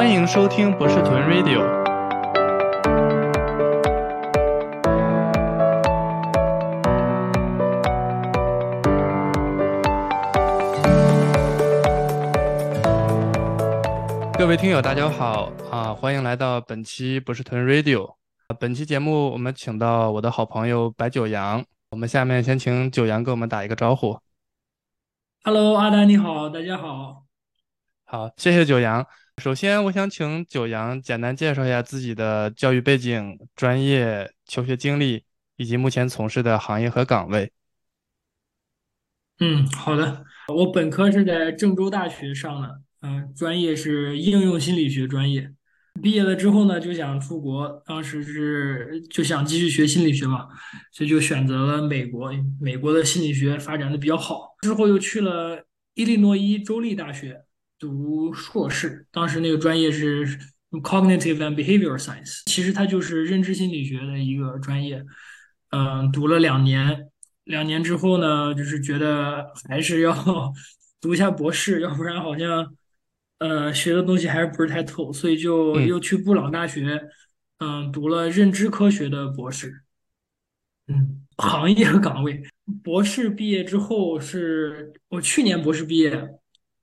欢迎收听博士屯 Radio。各位听友，大家好啊！欢迎来到本期博士屯 Radio。本期节目我们请到我的好朋友白九阳。我们下面先请九阳给我们打一个招呼。Hello，阿丹你好，大家好。好，谢谢九阳。首先，我想请九阳简单介绍一下自己的教育背景、专业、求学经历以及目前从事的行业和岗位。嗯，好的。我本科是在郑州大学上的。嗯，专业是应用心理学专业。毕业了之后呢，就想出国，当时是就想继续学心理学嘛，所以就选择了美国。美国的心理学发展的比较好。之后又去了伊利诺伊州立大学读硕士，当时那个专业是 Cognitive and Behavioral Science，其实它就是认知心理学的一个专业。嗯，读了两年，两年之后呢，就是觉得还是要 读一下博士，要不然好像。呃，学的东西还是不是太透，所以就又去布朗大学，嗯，读了认知科学的博士。嗯，行业和岗位，博士毕业之后是我去年博士毕业，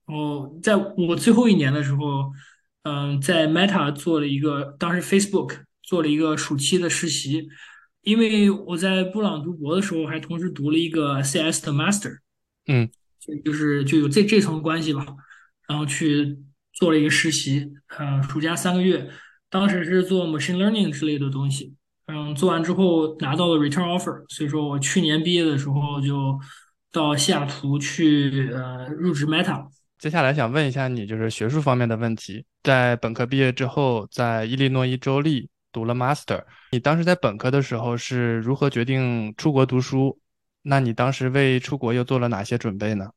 哦，在我最后一年的时候，嗯，在 Meta 做了一个，当时 Facebook 做了一个暑期的实习，因为我在布朗读博的时候还同时读了一个 CS 的 Master，嗯，就是就有这这层关系吧，然后去。做了一个实习，嗯，暑假三个月，当时是做 machine learning 之类的东西，嗯，做完之后拿到了 return offer，所以说我去年毕业的时候就到西雅图去，呃，入职 Meta。接下来想问一下你，就是学术方面的问题，在本科毕业之后，在伊利诺伊州立读了 master，你当时在本科的时候是如何决定出国读书？那你当时为出国又做了哪些准备呢？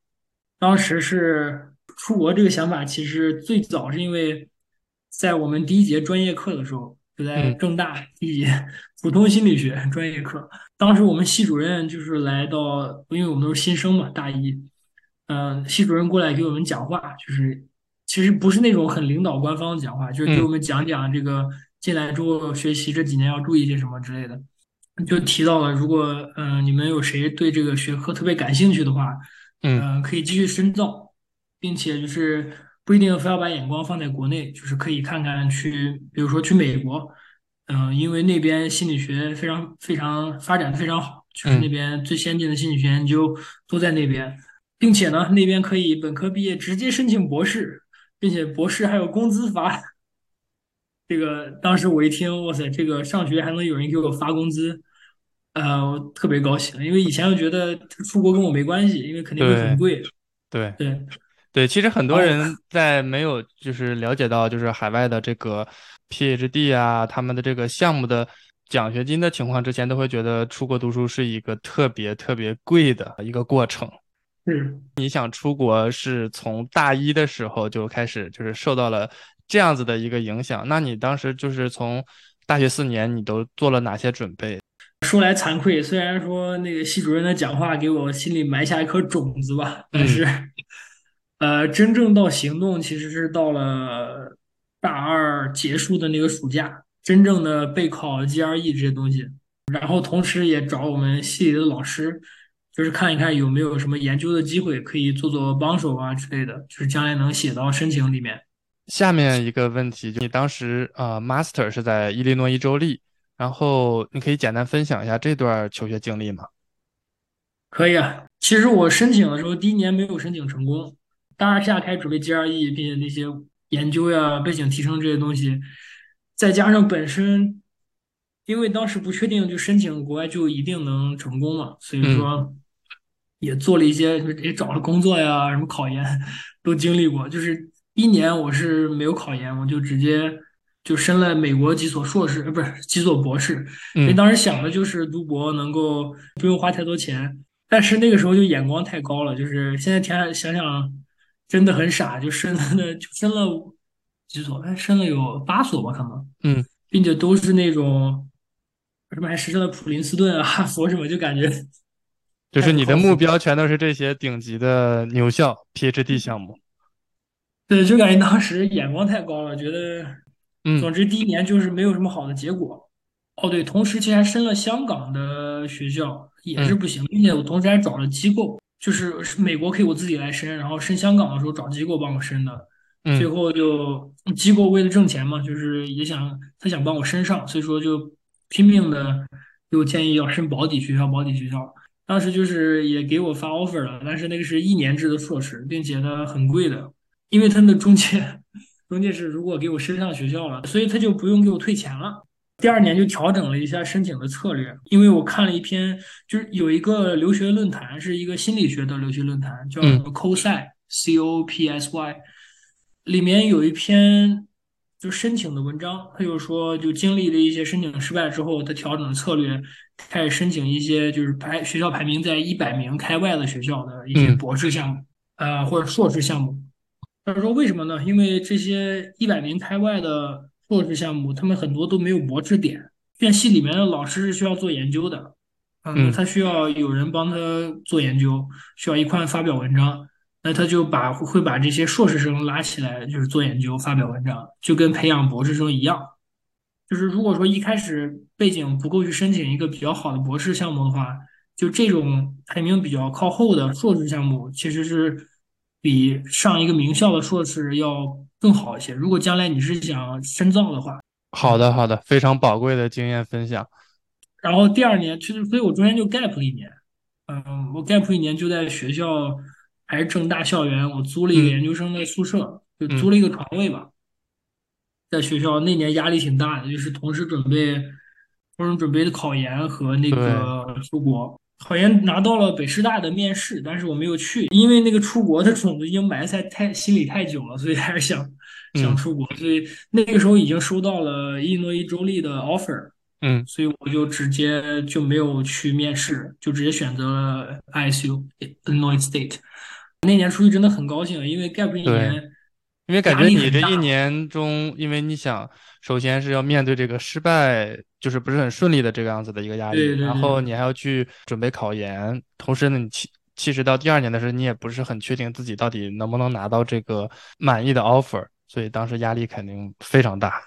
当时是。出国这个想法其实最早是因为在我们第一节专业课的时候，就在正大第一节普通心理学专业课。当时我们系主任就是来到，因为我们都是新生嘛，大一，嗯，系主任过来给我们讲话，就是其实不是那种很领导官方的讲话，就是给我们讲讲这个进来之后学习这几年要注意些什么之类的。就提到了，如果嗯你们有谁对这个学科特别感兴趣的话，嗯，可以继续深造。并且就是不一定非要把眼光放在国内，就是可以看看去，比如说去美国，嗯，因为那边心理学非常非常发展的非常好，就是那边最先进的心理学研究都在那边，并且呢，那边可以本科毕业直接申请博士，并且博士还有工资发。这个当时我一听，哇塞，这个上学还能有人给我发工资，呃，我特别高兴，因为以前我觉得出国跟我没关系，因为肯定会很贵。对对。对，其实很多人在没有就是了解到就是海外的这个 PhD 啊，他们的这个项目的奖学金的情况之前，都会觉得出国读书是一个特别特别贵的一个过程。嗯，你想出国是从大一的时候就开始就是受到了这样子的一个影响，那你当时就是从大学四年你都做了哪些准备？说来惭愧，虽然说那个系主任的讲话给我心里埋下一颗种子吧，但是。呃，真正到行动其实是到了大二结束的那个暑假，真正的备考 GRE 这些东西，然后同时也找我们系里的老师，就是看一看有没有什么研究的机会可以做做帮手啊之类的，就是将来能写到申请里面。下面一个问题，就你当时呃 Master 是在伊利诺伊州立，然后你可以简单分享一下这段求学经历吗？可以啊，其实我申请的时候第一年没有申请成功。大二下开始准备 GRE，并且那些研究呀、背景提升这些东西，再加上本身，因为当时不确定就申请国外就一定能成功嘛，所以说也做了一些，也找了工作呀，什么考研都经历过。就是一年我是没有考研，我就直接就申了美国几所硕士，呃，不是几所博士。因为当时想的就是读博能够不用花太多钱，但是那个时候就眼光太高了，就是现在想想想。真的很傻，就申了，就申了几所，哎，申了有八所吧，可能，嗯，并且都是那种什么还实现了普林斯顿啊、哈 佛什么，就感觉就是你的目标全都是这些顶级的牛校 PhD 项目。对，就感觉当时眼光太高了，觉得，嗯总之第一年就是没有什么好的结果。哦，对，同时其实还申了香港的学校，也是嗯不行，并且我同时还找了机构，就是是美国可以我自己来申，然后申香港的时候找机构帮我申的，最嗯后就机构为了挣钱嘛，就是也想他想帮我申上，所以说就拼命的给我建议要申保底学校，保底学校。当时就是也给我发 offer 了，但是那个是一年制的硕士，并且呢很贵的，因为他们的中介中介是如果给我申上学校了，所以他就不用给我退钱了。第二年就调整了一下申请的策略，因为我看了一篇，就是有一个留学论坛，是一个心理学的留学论坛，叫什嗯么 COPSY C O P S Y，里面有一篇就申请的文章，他就说，就经历了一些申请失败之后，他调整了策略，开始申请一些就是排学校排名在一百名开外的学校的一些嗯博士项目，呃或者硕士项目。他说为什么呢？因为这些一百名开外的硕士项目，他们很多都没有博士点，院系里面的老师是需要做研究的，嗯他需要有人帮他做研究，需要一块发表文章。那他就把会把这些硕士生拉起来，就是做研究、发表文章，就跟培养博士生一样。就是如果说一开始背景不够去申请一个比较好的博士项目的话，就这种排名比较靠后的硕士项目，其实是比上一个名校的硕士要更好一些。如果将来你是想深造的话，嗯，好的好的，非常宝贵的经验分享。然后第二年，其实所以我中间就 gap 了一年，嗯，我 gap 一年就在学校还是正大校园，我租了一个嗯研究生的宿舍，就租嗯，了一个床位吧。在学校那年压力挺大的，就是同时准备，同时准备的考研和那，个出国。考研拿到了北师大的面试，但是我没有去，因为那个出国的种子已经埋在太心里太久了，所以还是想 想嗯出国。所以那个时候已经收到了伊利诺伊州立的 offer，嗯所以我就直接就没有去面试，就直接选择了 ISU Illinois State。那年出去真的很高兴，因为 gap 一。年因为感觉你这一。年中，因为你想，首先是要面对这个失败，就是不是很顺利的这个样子的一个压力，对对对。然后你还要去准备考研，同时呢，你其其实到第二年的时候，你也不是很确定自己到底能不能拿到这个满意的 offer，所以当时压力肯定非常大。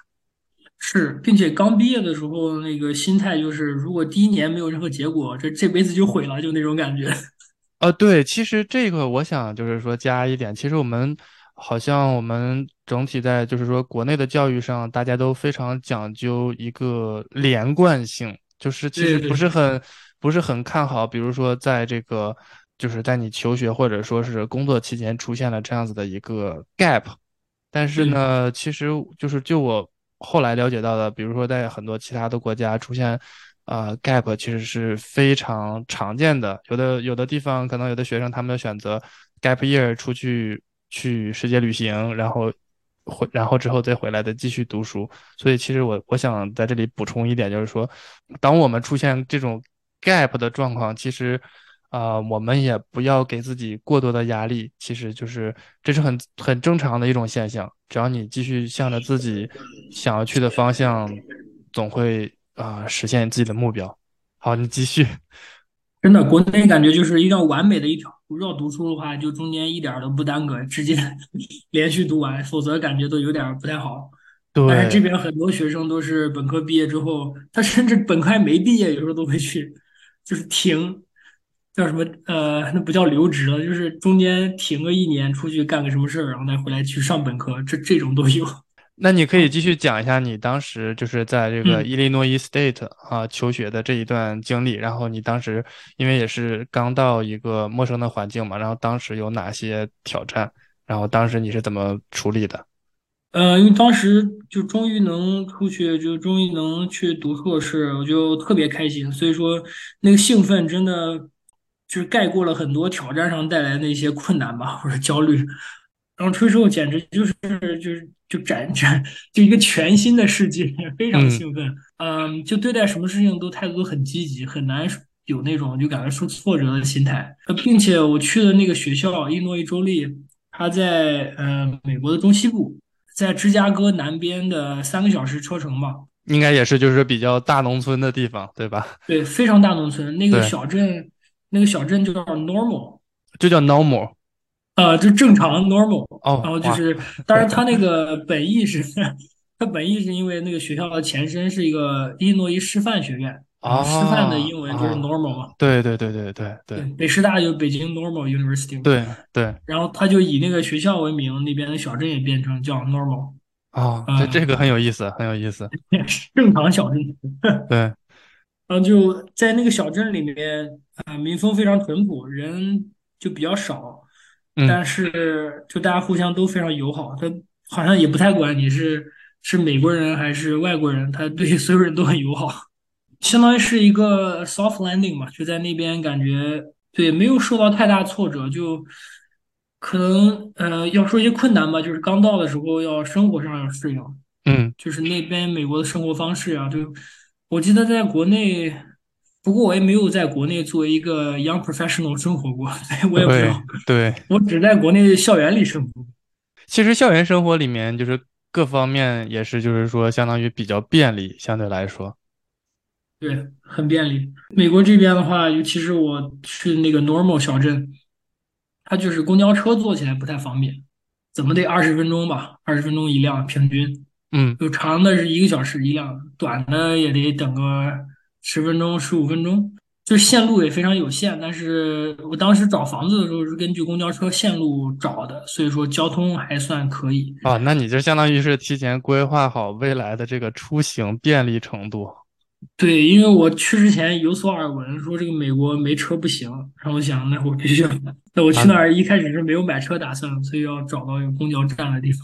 是，并且刚毕业的时候，那个心态就是，如果第一年没有任何结果，这这辈子就毁了，就那种感觉。呃，对，其实这个我想就是说加一点，其实我们好像我们整体在就是说国内的教育上，大家都非常讲究一个连贯性，就是其实不是很不是很看好，比如说在这个就是在你求学或者说是工作期间出现了这样子的一个 gap，但是呢，其实就是就我后来了解到的，比如说在很多其他的国家出现。呃，gap 其实是非常常见的。有的有的地方可能有的学生他们选择 gap year 出去去世界旅行，然后回然后之后再回来的继续读书。所以其实我我想在这里补充一点，就是说，当我们出现这种 gap 的状况，其实啊、呃我们也不要给自己过多的压力，其实就是这是很很正常的一种现象。只要你继续向着自己想要去的方向，总会啊、呃实现自己的目标。好，你继续。真的，国内感觉就是一定要完美的一条路。要读书的话，就中间一点儿都不耽搁，直接 连续读完，否则感觉都有点儿不太好。对但是这，边很多学生都是本科毕业之后，他甚至本科还没毕业，有时候都会去，就是停，叫什么呃，那不叫留职了，就是中间停个一年，出去干个什么事儿，然后再回来去上本科，这这种都有。那你可以继续讲一下你当时就是在这个嗯。伊利诺伊 State 啊求学的这一段经历，然后你当时因为也是刚到一个陌生的环境嘛，然后当时有哪些挑战，然后当时你是怎么处理的？呃，因为当时就终于能出去，就终于能去读硕士，我就特别开心。所以说，那个兴奋真的就是盖过了很多挑战上带来的一些困难吧，或者焦虑。然后出去之后，简直就是就是就展展就一个全新的世界，非常嗯兴奋。嗯，就对待什么事情都态度都很积极，很难有那种就感觉受挫折的心态。呃，并且我去的那个学校，伊诺伊州立，它在呃美国的中西部。在芝加哥南边的三个小时车程吧。应该也是就是比较大农村的地方，对吧？对，非常大农村。那个对，小镇，那个小镇就叫 Normal，就叫 normal。呃，就正常 normal，然后就是，当然他那个 本意是，他本意是因为那个学校的前身是一个伊利诺伊师范学院，啊师范的哦英文就是哦，normal 嘛，对对对对对对，对北师大就北京 normal university，对。对，然后他就以那个学校为名，那边的小镇也变成叫 normal，啊，这呃，这个很有意思，很有意思，正常小镇。对，然后就在那个小镇里面，啊、民风非常淳朴，人就比较少，嗯但是就大家互相都非常友好，他好像也不太管你是是美国人还是外国人，他对所有人都很友好，相当于是一个 soft landing 嘛，就在那边感觉对没有受到太大挫折，就可能呃要说一些困难吧，就是刚到的时候要生活上要适应，嗯，就是那边美国的生活方式啊，就我记得在国内，不过我也没有在国内作为一个 young professional 生活过，所以我也不知对道，对。我只在国内校园里生活。其实校园生活里面就是各方面也是，就是说相当于比较便利，相对来说。对，很便利。美国这边的话，尤其是我去那个 normal 小镇，它就是公交车坐起来不太方便，怎么得二十分钟吧，二十分钟一辆平均。嗯，有长的是一个小时一辆，短的也得等个十分钟、十五分钟。就是线路也非常有限，但是我当时找房子的时候是根据公交车线路找的，所以说交通还算可以。啊，那你就相当于是提前规划好未来的这个出行便利程度。对，因为我去之前有所耳闻，说这个美国没车不行，然后我想那我必须要，那我去那啊，儿一开始是没有买车打算，所以要找到有公交站的地方。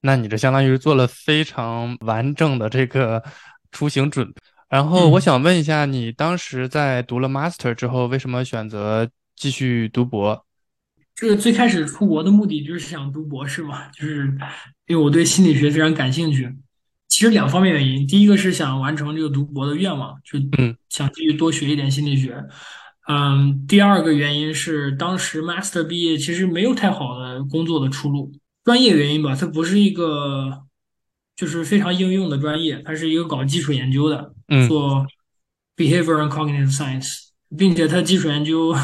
那你这相当于是做了非常完整的这个出行准备。然后我嗯。想问一下，你当时在读了 master 之后，为什么选择继续读博？这个最开始出国的目的就是想读博士嘛，就是因为我对心理学非常感兴趣。其实两方面原因，第一个是想完成这个读博的愿望，就嗯想继续多学一点心理学。嗯，第二个原因是当时 master 毕业其实没有太好的工作的出路，专业原因吧，它不是一个就是非常应用的专业，它是一个搞基础研究的，嗯，做 behavior and cognitive science，并且它基础研究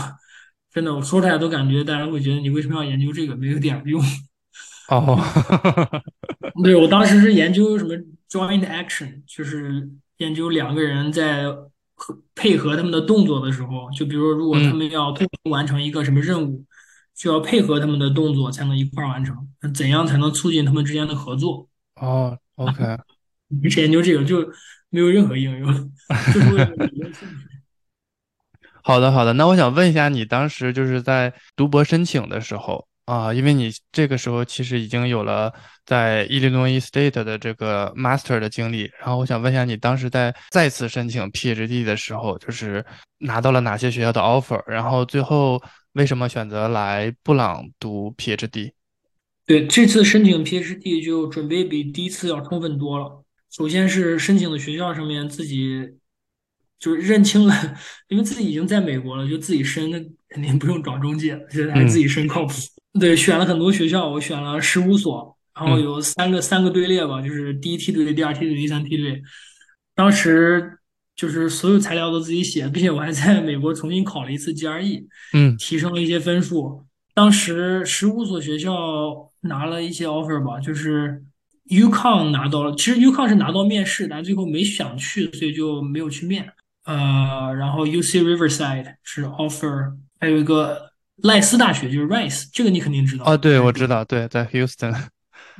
真的我说出来都感觉大家会觉得你为什么要研究这个，没有点用。哦，对，我当时是研究什么 joint action，就是研究两个人在配合他们的动作的时候，就比如说如果他嗯，们要共同完成一个什么任务，需要配合他们的动作才能一块儿完成，那怎样才能促进他们之间的合作？哦，OK。你是研究这个就没有任何应用，就是为了理论兴趣。好的，好的。那我想问一下，你当时就是在读博申请的时候啊，因为你这个时候其实已经有了在伊利诺伊 State 的这个 Master 的经历，然后我想问一下，你当时在再次申请 PhD 的时候，就是拿到了哪些学校的 offer，然后最后为什么选择来布朗读 PhD？对，这次申请 PhD 就准备比第一次要充分多了。首先是申请的学校上面自己就是认清了，因为自己已经在美国了，就自己申，那肯定不用找中介，觉得还是自嗯己申靠谱。对，选了很多学校，我选了十五所，然后嗯有三个三个队列吧，就是第一梯队、第二梯队、第三梯队。当时就是所有材料都自己写，并且我还在美国重新考了一次 GRE，嗯，提升了一些分数。当时十五所学校拿了一些 offer 吧，就是 UConn 拿到了，其实 UConn 是拿到面试，但最后没想去，所以就没有去面。呃，然后 UC Riverside 是 offer，还有一个赖斯大学就是 Rice，这个你肯定知哦，道，对，还是不？我知道，对，在 Houston，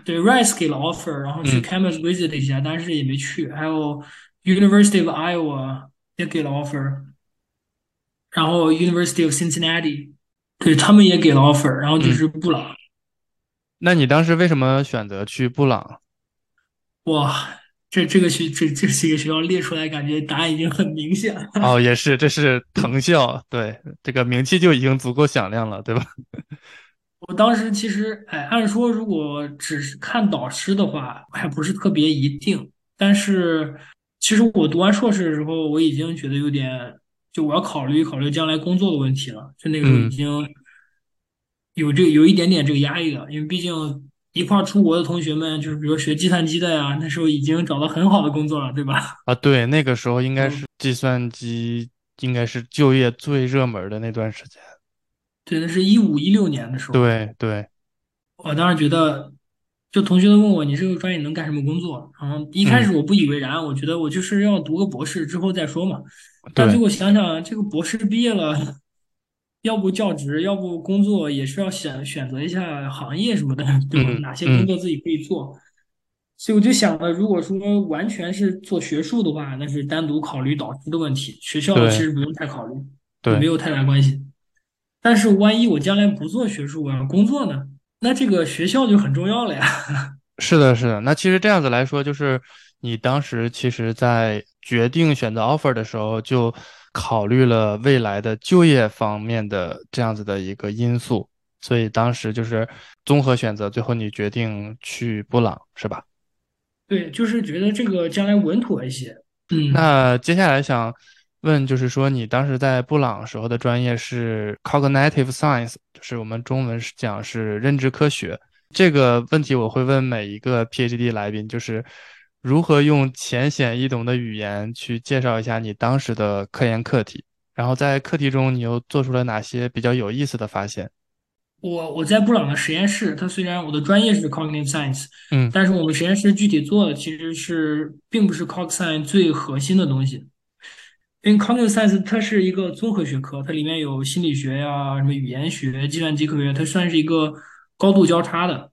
对，Rice 给了 offer，然后去嗯 campus visit 一下，但是也没去。还有 University of Iowa 也给了 offer，然后 University of Cincinnati，对，他们也给了 offer，然后就嗯，是布朗。那你当时为什么选择去布朗？哇，这这个学这这几个学校列出来，感觉答案已经很明显了。哦，也是，这是藤校，对，这个名气就已经足够响亮了，对吧？我当时其实，哎，按说如果只是看导师的话，还不是特别一定。但是其实我读完硕士的时候，我已经觉得有点，就我要考虑考虑将来工作的问题了。就那个时候已嗯经有这有一点点这个压力的，因为毕竟一块儿出国的同学们，就是比如学计算机的呀，那时候已经找到很好的工作了，对吧？啊，对，那个时候应该嗯。是计算机应该是就业最热门的那段时间。对，那是一五一六年的时候，对对，我当时觉得，就同学都问我你这个专业能干什么工作，然后一开嗯始我不以为然，我觉得我就是要读个博士之后再说嘛。但最对，后想想，这个博士毕业了，要不教职，要不工作，也是要选选择一下行业什么的，对吧？嗯哪些工嗯作自己可以做？所以我就想了，如果说完全是做学术的话，那是单独考虑导师的问题，学校其实不用太考虑，对没。有太大关系。但是万一我将来不做学术，我要工作呢？那这个学校就很重要了呀。是的，是的。那其实这样子来说，就是你当时其实在决定选择 offer 的时候，就考虑了未来的就业方面的这样子的一个因素，所以当时就是综合选择，最后你决定去布朗，是吧？对，就是觉得这个将来稳妥一些。嗯。那接下来想问，就是说你当时在布朗时候的专业是 cognitive science，就是我们中文是讲是认知科学。这个问题我会问每一个 PhD 来宾，就是如何用浅显易懂的语言去介绍一下你当时的科研课题，然后在课题中你又做出了哪些比较有意思的发现？我我在布朗的实验室，它虽然我的专业是 cognitive science，嗯但是我们实验室具体做的其实是并不是 cog science 最核心的东西。因为 cognitive science 它是一个综合学科，它里面有心理学呀、什么语言学、计算机科学，它算是一个高度交叉的。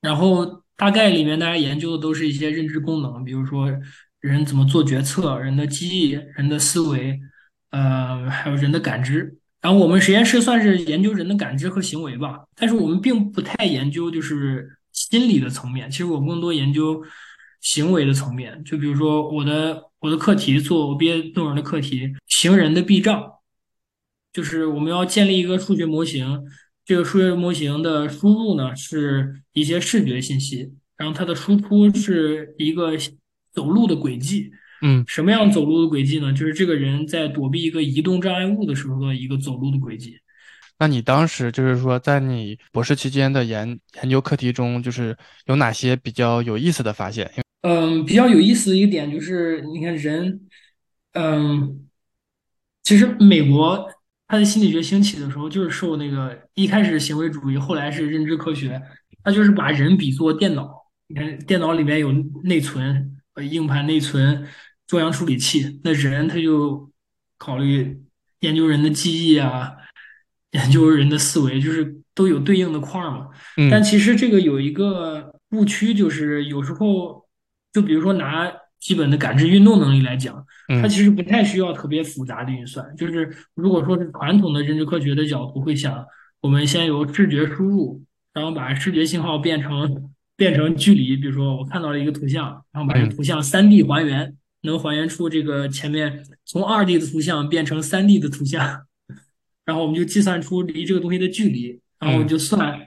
然后大概里面大家研究的都是一些认知功能，比如说人怎么做决策、人的记忆、人的思维，呃，还有人的感知。然后我们实验室算是研究人的感知和行为吧，但是我们并不太研究就是心理的层面，其实我们更多研究行为的层面。就比如说我的我的课题做我毕业论文的课题，行人的避障。就是我们要建立一个数学模型，这个数学模型的输入呢是一些视觉信息，然后它的输出是一个走路的轨迹。嗯。什么样走路的轨迹呢？就是这个人在躲避一个移动障碍物的时候的一个走路的轨迹。那你当时就是说，在你博士期间的研研究课题中，就是有哪些比较有意思的发现？嗯，比较有意思的一个点就是，你看人，嗯，其实美国它的心理学兴起的时候，就是受那个一开始行为主义，后来是认知科学，他就是把人比作电脑。你看电脑里面有内存、呃硬盘内存、中央处理器，那人他就考虑研究人的记忆啊，研究人的思维，就是都有对应的块儿嘛。但嗯其实这个有一个误区，就是有时候，就比如说拿基本的感知运动能力来讲，它嗯其实不太需要特别复杂的运算。就是如果说是传统的认知科学的角度，会想我们先由视觉输入，然后把视觉信号变成变成距离，比如说我看到了一个图像，然后把这图像三 D 还原，能还原出这个前面从二 D 的图像变成三 D 的图像。然后我们就计算出离这个东西的距离，然后我就算，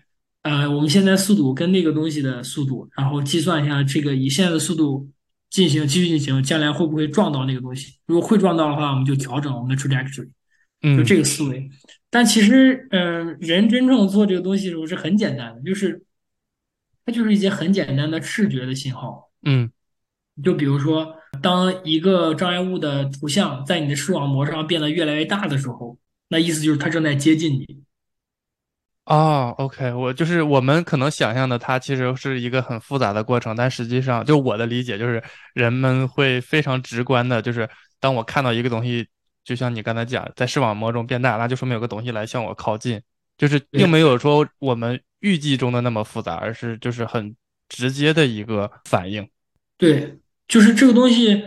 呃，我们现在速度跟那个东西的速度，然后计算一下这个以现在的速度进行继续进行，将来会不会撞到那个东西？如果会撞到的话，我们就调整我们的 trajectory，就嗯这个思维。但其实，嗯、人真正做这个东西的时候是很简单的，就是它就是一些很简单的视觉的信号。嗯。就比如说，当一个障碍物的图像在你的视网膜上变得越来越大的时候，那意思就是它正在接近你。哦，OK，我就是我们可能想象的，它其实是一个很复杂的过程，但实际上，就我的理解，就是人们会非常直观的，就是当我看到一个东西，就像你刚才讲，在视网膜中变大，那就说明有个东西来向我靠近，就是并没有说我们预计中的那么复杂，而是就是很直接的一个反应。对，就是这个东西，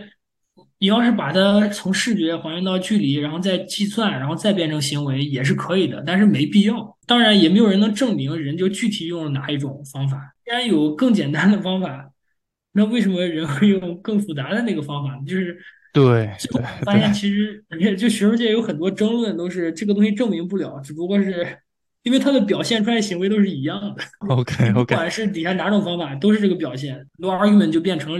你要是把它从视觉还原到距离，然后再计算，然后再变成行为，也是可以的，但是没必要。当然，也没有人能证明人就具体用了哪一种方法。既然有更简单的方法，那为什么人会用更复杂的那个方法？就是对对发现其实，就学术界有很多争论，都是这个东西证明不了，只不过是因为它的表现出来行为都是一样的。OK OK，不管是底下哪种方法，都是这个表现。No argument 就变成了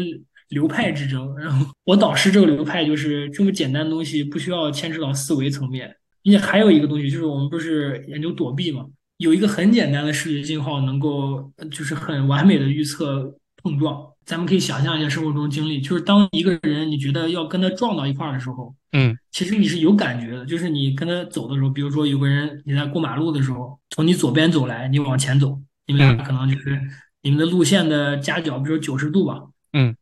流派之争。然后我导师这个流派就是这么简单的东西，不需要牵扯到思维层面，并且还有一个东西，就是我们不是研究躲避嘛，有一个很简单的视觉信号能够呃就是很完美的预测碰撞。咱们可以想象一下生活中经历，就是当一个人你觉得要跟他撞到一块儿的时候，嗯其实你是有感觉的，就是你跟他走的时候，比如说有个人你在过马路的时候，从你左边走来，你往前走，你们俩嗯可能就是你们的路线的夹角，比如九十度吧，嗯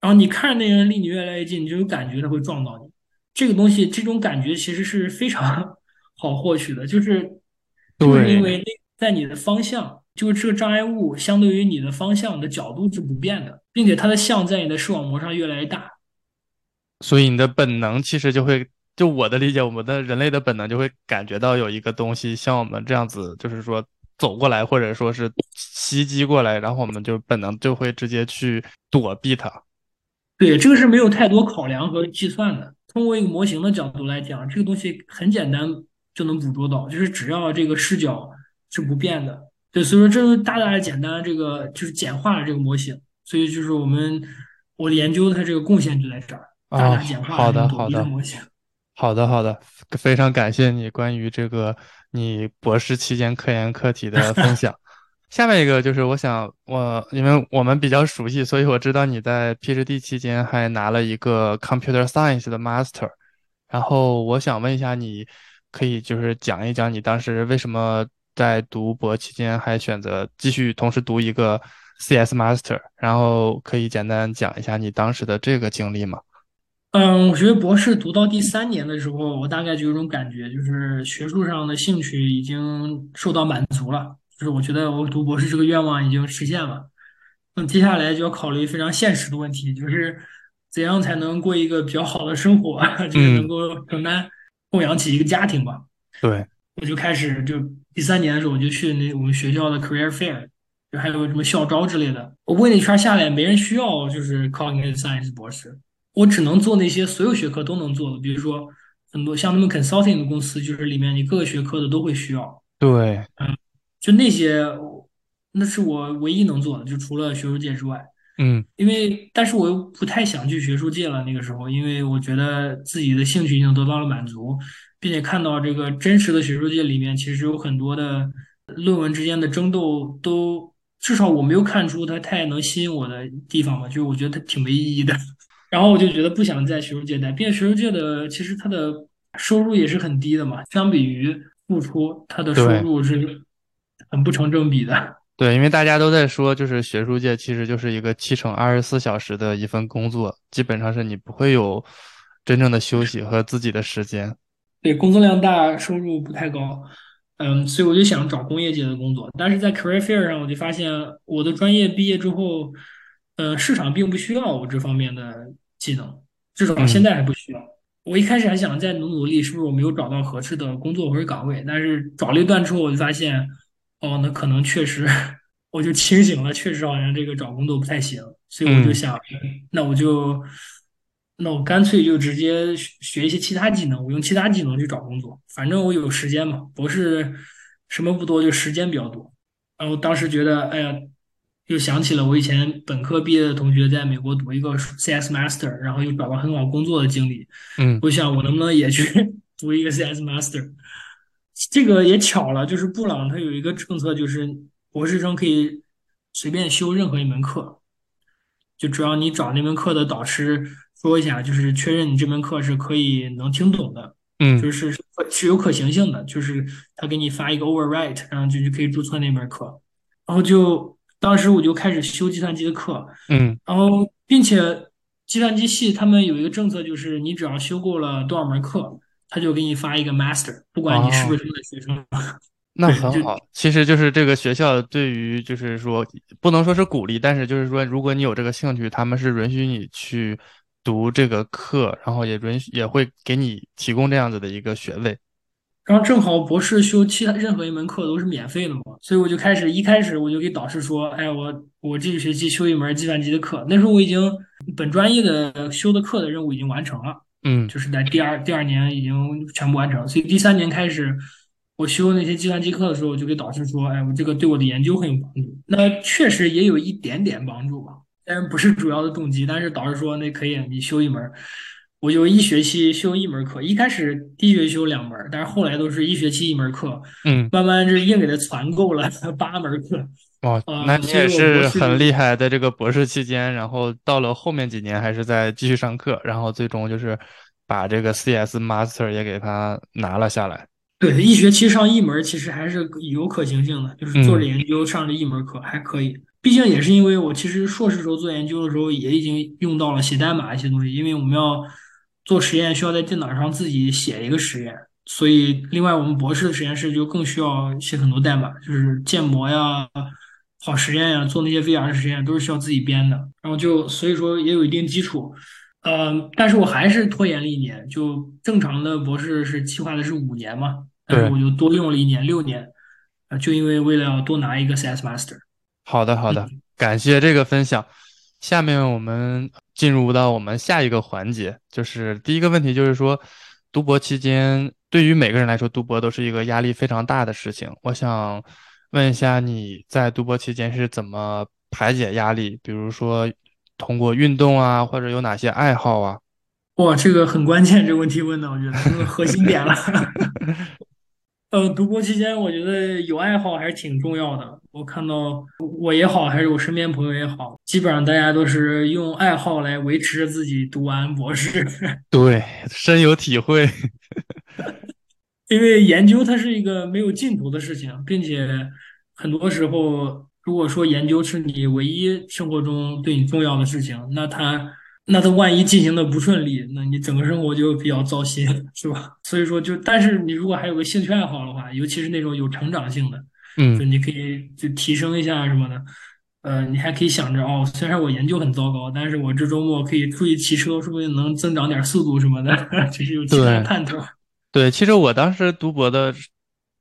然后你看着那个人离你越来越近，你就有感觉他会撞到你。这个东西，这种感觉其实是非常 好获取的，就是就是因对，为那在你的方向，就是这个障碍物相对于你的方向的角度是不变的，并且它的像在你的视网膜上越来越大。所以你的本能其实就会，就我的理解，我们的人类的本能就会感觉到有一个东西像我们这样子，就是说走过来，或者说是袭击过来，然后我们就本能就会直接去躲避它。对，这个是没有太多考量和计算的。通过一个模型的角度来讲，这个东西很简单就能捕捉到，就是只要这个视角是不变的。对，所以说这就大大的简单，这个就是简化了这个模型。所以就是我们我的研究它这个贡献就在这儿，大啊，大简化好了这个躲的好的模型。好的好的，非常感谢你关于这个你博士期间科研课题的分享。下面一个就是我想我因为我们比较熟悉，所以我知道你在 PhD 期间还拿了一个 Computer Science 的 Master。然后我想问一下，你可以就是讲一讲你当时为什么在读博期间还选择继续同时读一个 CS Master，然后可以简单讲一下你当时的这个经历吗？嗯，我觉得博士读到第三年的时候，我大概就有种感觉，就是学术上的兴趣已经受到满足了，就是我觉得我读博士这个愿望已经实现了。那接下来就要考虑非常现实的问题，就是怎样才能过一个比较好的生活，就是能嗯，够承担供养起一个家庭吧。对，我就开始就第三年的时候，我就去那我们学校的 career fair，就还有什么校招之类的。我问了一圈下来，没人需要就是 cognitive science 博士，我只能做那些所有学科都能做的，比如说很多像他们 consulting 的公司，就是里面你各个学科的都会需要，对，就那些那是我唯一能做的，就除了学术界之外。嗯因为，但是我又不太想去学术界了。那个时候，因为我觉得自己的兴趣已经得到了满足，并且看到这个真实的学术界里面，其实有很多的论文之间的争斗都，至少我没有看出它太能吸引我的地方吧，就是我觉得它挺没意义的。然后我就觉得不想在学术界待，并且学术界的其实它的收入也是很低的嘛，相比于付出，它的收。入是很不成正比的。对，因为大家都在说，就是学术界其实就是一个七乘二十四小时的一份工作，基本上是你不会有真正的休息和自己的时间。对，工作量大，收入不太高，嗯，所以我就想找工业界的工作。但是在 career fair 上，我就发现我的专业毕业之后，呃，市场并不需要我这方面的技能，至少现嗯在还不需要。我一开始还想再努努力，是不是我没有找到合适的工作或者岗位？但是找了一段之后，我就发现，哦，那可能确实，我就清醒了，确实好像这个找工作不太行，所以我就嗯想，那我就。那我干脆就直接学学一些其他技能，我用其他技能去找工作，反正我有时间嘛。博士什么不多，就时间比较多。然后当时觉得，哎呀，又想起了我以前本科毕业的同学在美国读一个 CS Master，然后又找到很好工作的经历。嗯我想我能不能也去 读一个 CS Master？这个也巧了，就是布朗他有一个政策，就是博士生可以随便修任何一门课，就只要你找那门课的导师说一下，就是确认你这门课是可以能听懂的，嗯就是是是有可行性的，就是他给你发一个 overwrite，然后就就可以注册那门课，然后就当时我就开始修计算机的课，嗯然后并且计算机系他们有一个政策，就是你只要修够了多少门课，他就给你发一个 master，不管你是不哦，是他们的学生。那很好。其实就是这个学校对于就是说不能说是鼓励，但是就是说，如果你有这个兴趣，他们是允许你去读这个课，然后也允许也会给你提供这样子的一个学位。然后正好博士修其他任何一门课都是免费的嘛，所以我就开始一开始我就给导师说，哎，我我这个学期修一门计算机的课。那时候我已经本专业的修的课的任务已经完成了，嗯就是在第二第二年已经全部完成，所以第三年开始我修那些计算机课的时候，我就给导师说，哎，我这个对我的研究很有帮助。那确实也有一点点帮助吧，但是不是主要的动机。但是导师说那可以，你修一门。我就一学期修一门课，一开始第一学期修两门，但是后来都是一学期一门课，嗯，慢慢这硬给他攒够了八门课，哦，那呃，你也是很厉害，在这个博士期间，然后到了后面几年还是在继续上课，然后最终就是把这个 CS Master 也给他拿了下来。对一学期上一门，其实还是有可行性的，就是做着嗯研究上这一门课还可以。毕竟也是因为我其实硕士时候做研究的时候也已经用到了写代码一些东西，因为我们要做实验需要在电脑上自己写一个实验，所以另外我们博士的实验室就更需要写很多代码，就是建模呀、跑实验呀、做那些 VR 实验都是需要自己编的，然后就所以说也有一定基础。呃，但是我还是拖延了一年，就正常的博士是计划的是五年嘛，但是，我就多用了一年，六年，呃，就因为为了要多拿一个 CS Master。好的好的，嗯，感谢这个分享。下面我们进入到我们下一个环节，就是第一个问题，就是说，读博期间对于每个人来说，读博都是一个压力非常大的事情。我想问一下，你在读博期间是怎么排解压力？比如说通过运动啊，或者有哪些爱好啊？哇，这个很关键，这个问题问的，我觉得这个核心点了。呃，读博期间，我觉得有爱好还是挺重要的。我看到我也好，还是我身边朋友也好，基本上大家都是用爱好来维持着自己读完博士。对，深有体会。因为研究它是一个没有尽头的事情，并且很多时候，如果说研究是你唯一生活中对你重要的事情，那它那它万一进行的不顺利，那你整个生活就比较糟心，是吧？所以说就，但是你如果还有个兴趣爱好的话，尤其是那种有成长性的，嗯，就你可以就提升一下什么的。呃，你还可以想着哦，虽然我研究很糟糕，但是我这周末可以出去骑车，说不定能增长点速度什么的，这是有其他对。盼头。对，其实我当时读博的，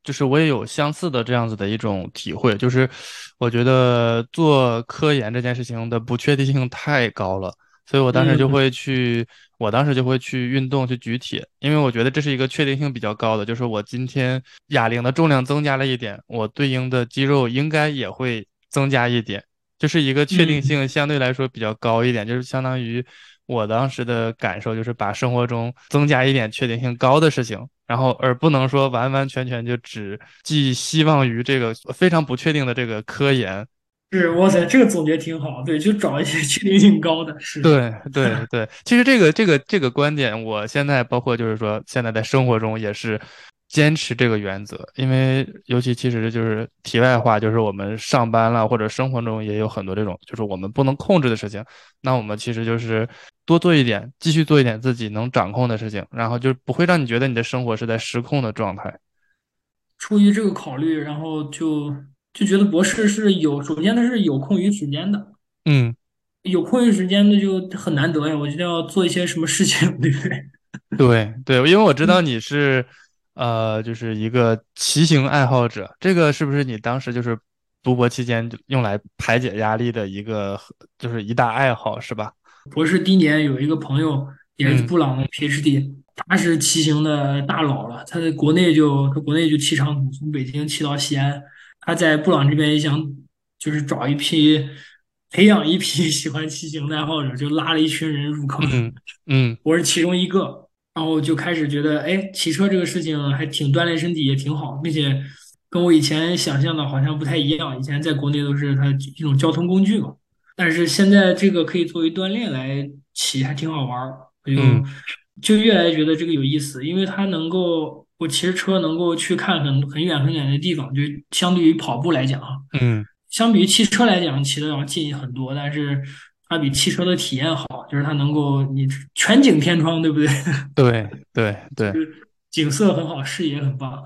就是我也有相似的这样子的一种体会，就是我觉得做科研这件事情的不确定性太高了，所以我当时就嗯，会去，我当时就会去运动，去举铁，因为我觉得这是一个确定性比较高的，就是我今天哑铃的重量增加了一点，我对应的肌肉应该也会增加一点，就是一个确定嗯，性相对来说比较高一点，就是相当于我当时的感受就是把生活中增加一点确定性高的事情，然后而不能说完完全全就只寄希望于这个非常不确定的这个科研。是，哇塞，这个总结挺好。对，就找一些确定性高的，是的。对对对，其实这个这个这个观点，我现在包括就是说，现在在生活中也是坚持这个原则，因为尤其其实就是题外话，就是我们上班了或者生活中也有很多这种就是我们不能控制的事情，那我们其实就是多做一点，继续做一点自己能掌控的事情，然后就不会让你觉得你的生活是在失控的状态。出于这个考虑，然后就就觉得博士是有，首先它是有空余时间的，嗯。有空余时间那就很难得呀。我觉得要做一些什么事情，对不对？对对，因为我知道你是，呃，就是一个骑行爱好者，这个是不是你当时就是读博期间用来排解压力的一个，就是一大爱好，是吧？博士第一年有一个朋友也是嗯布朗的 PhD，他是骑行的大佬了，他在国内就他国内就骑长途，从北京骑到西安。他在布朗这边也想就是找一批培养一批 喜欢骑行的爱好者，就拉了一群人入坑，嗯嗯我是其中一个。然后就开始觉得，哎，骑车这个事情还挺锻炼身体，也挺好，并且跟我以前想象的好像不太一样。以前在国内都是它一种交通工具嘛。但是现在这个可以作为锻炼来骑，还挺好玩儿。我就嗯就越来越觉得这个有意思，因为它能够，我骑着车能够去看很很远很远的地方，就相对于跑步来讲啊，嗯，相比于汽车来讲，骑的要近很多，但是它比汽车的体验好，就是它能够你全景天窗，对不对？对对对景色很好，视野很棒，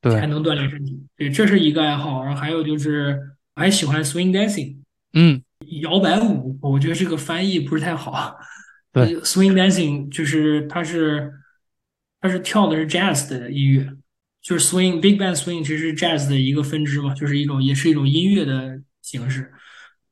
对还，能锻炼身体。对，这是一个爱好。然后还有就是我还喜欢 swing dancing。嗯摇摆舞，我觉得这个翻译不是太好。呃对，，swing dancing 就是它是它是跳的是 jazz 的音乐，就是 swing big band swing 其实是 jazz 的一个分支嘛，就是一种也是一种音乐的形式。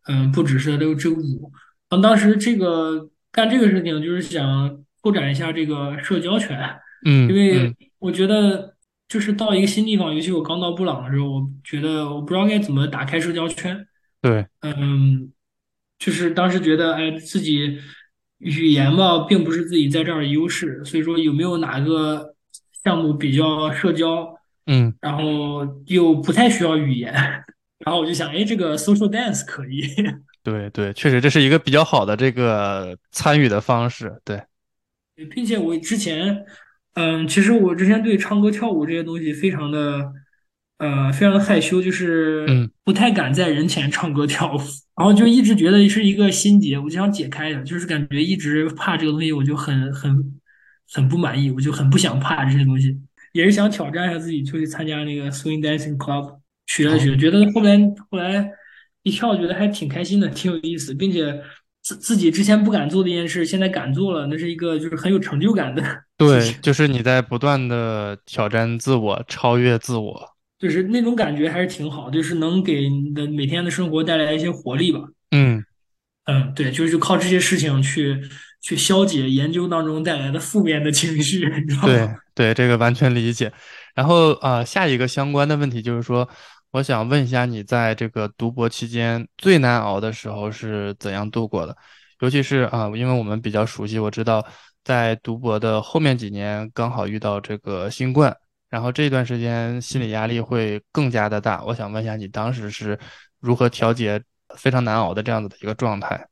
嗯，不只是这个这个舞。嗯，当时这个干这个事情就是想拓展一下这个社交圈，嗯因为我觉得就是到一个新地方，尤其我刚到布朗的时候，我觉得我不知道该怎么打开社交圈。对，嗯，就是当时觉得，哎，自己语言吧，并不是自己在这儿的优势，所以说有没有哪个项目比较社交，嗯，然后又不太需要语言，然后我就想，哎，这个 social dance 可以。对对，确实这是一个比较好的这个参与的方式。对，并且我之前，嗯，其实我之前对唱歌跳舞这些东西非常的，呃，非常的害羞，就是嗯，不太敢在人前唱歌跳舞，然后就一直觉得是一个心结，我就想解开的，就是感觉一直怕这个东西，我就很很很不满意，我就很不想怕这些东西，也是想挑战一下自己，就去参加那个 swing dancing club 学了哦，学，觉得后来后来一跳，觉得还挺开心的，挺有意思，并且。自自己之前不敢做的一件事，现在敢做了，那是一个就是很有成就感的 对，就是你在不断的挑战自我，超越自我。就是那种感觉还是挺好，就是能给你的每天的生活带来一些活力吧。嗯，嗯，对，就是靠这些事情去去消解研究当中带来的负面的情绪，你知道对吗？对，这个完全理解。然后啊、呃下一个相关的问题就是说，我想问一下你在这个读博期间最难熬的时候是怎样度过的？尤其是啊、因为我们比较熟悉，我知道在读博的后面几年刚好遇到这个新冠，然后这段时间心理压力会更加的大。我想问一下你当时是如何调节非常难熬的这样子的一个状态？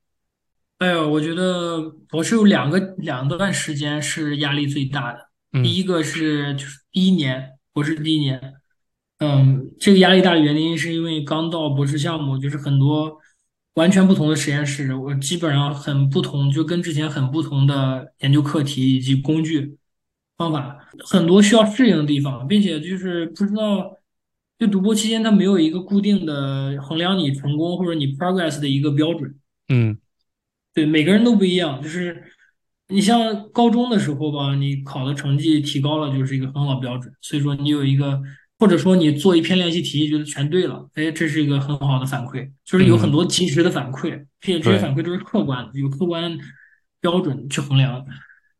哎呦，我觉得博士有两个两段时间是压力最大的。第嗯一个是就是第一年，博士第一年，嗯，这个压力大的原因是因为刚到博士项目，就是很多完全不同的实验室，我基本上很不同，就跟之前很不同的研究课题以及工具方法，很多需要适应的地方，并且就是不知道，就读博期间它没有一个固定的衡量你成功或者你 progress 的一个标准。嗯对，每个人都不一样，就是你像高中的时候吧，你考的成绩提高了，就是一个很好的标准。所以说你有一个，或者说你做一篇练习题，觉得全对了，哎，这是一个很好的反馈，就是有很嗯，多及时的反馈，并且这些，反馈都是客观的，有客观标准去衡量。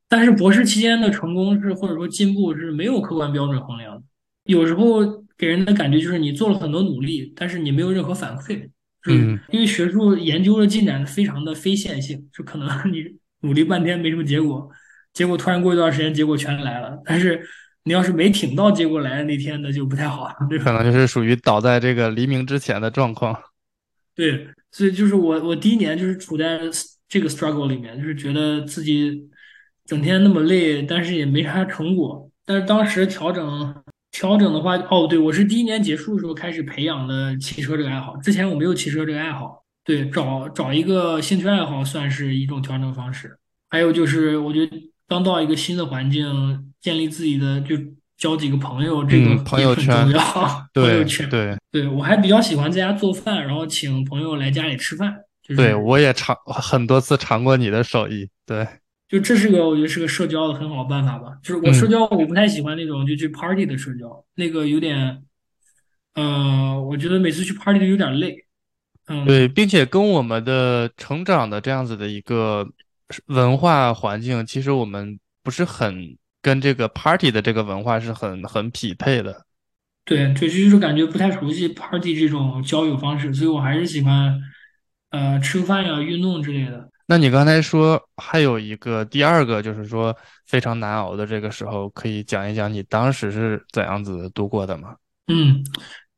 但是博士期间的成功是或者说进步是没有客观标准衡量的，有时候给人的感觉就是你做了很多努力，但是你没有任何反馈。嗯。因为学术研究的进展非常的非线性，就可能 你努力半天没什么结果，结果突然过一段时间结果全来了，但是你要是没挺到结果来的那天，那就不太好了，对吧？可能就是属于倒在这个黎明之前的状况。对，所以就是我我第一年就是处在这个 struggle 里面，就是觉得自己整天那么累，但是也没啥成果。但是当时调整调整的话，哦，对，我是第一年结束的时候开始培养的骑车这个爱好，之前我没有骑车这个爱好。对，找找一个兴趣爱好算是一种调整方式。还有就是，我觉得刚到一个新的环境，建立自己的就交几个朋友，这嗯，个朋友很重要。朋友圈。对对，我还比较喜欢在家做饭，然后请朋友来家里吃饭，就对，我也尝很多次尝过你的手艺。对，就这是个我觉得是个社交的很好的办法吧。就是我社嗯，交我不太喜欢那种就去 party 的社交，那个有点呃，我觉得每次去 party 都有点累。嗯对，嗯，并且跟我们的成长的这样子的一个文化环境，其实我们不是很跟这个 party 的这个文化是很很匹配的。对对，就是感觉不太熟悉 party 这种交友方式，所以我还是喜欢呃吃饭呀、运动之类的。那你刚才说还有一个第二个，就是说非常难熬的这个时候，可以讲一讲你当时是怎样子度过的吗？嗯，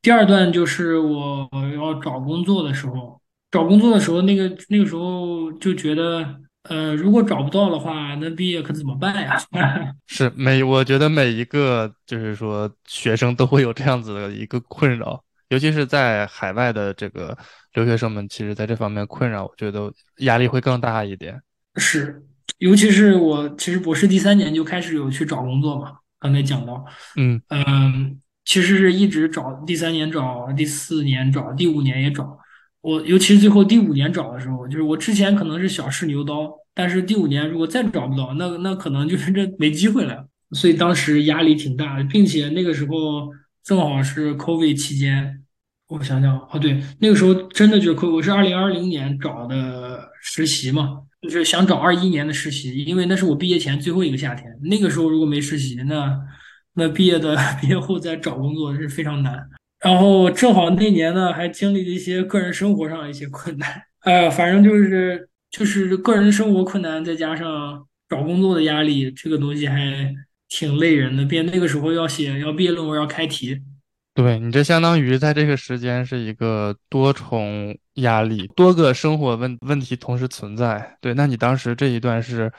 第二段就是我要找工作的时候，找工作的时候，那个那个时候就觉得，呃，如果找不到的话，那毕业可怎么办呀？是每，我觉得每一个就是说学生都会有这样子的一个困扰，尤其是在海外的这个留学生们，其实在这方面困扰，我觉得压力会更大一点。是，尤其是我其实博士第三年就开始有去找工作嘛，刚才讲到，嗯嗯，其实是一直找，第三年找，第四年找，第五年也找。我尤其是最后第五年找的时候，就是我之前可能是小试牛刀，但是第五年如果再找不到，那那可能就是这没机会了。所以当时压力挺大的，并且那个时候正好是 COVID 期间，我想想，哦对，那个时候真的就是 COVID，我是二零二零年找的实习嘛，就是想找二一年的实习，因为那是我毕业前最后一个夏天。那个时候如果没实习，那那毕业的 毕业后再找工作是非常难。然后正好那年呢，还经历了一些个人生活上的一些困难，哎呀，反正就是就是个人生活困难，再加上找工作的压力，这个东西还挺累人的。并且那个时候要写要毕业论文要开题，对你这相当于在这个时间是一个多重压力，多个生活问问题同时存在。对，那你当时这一段是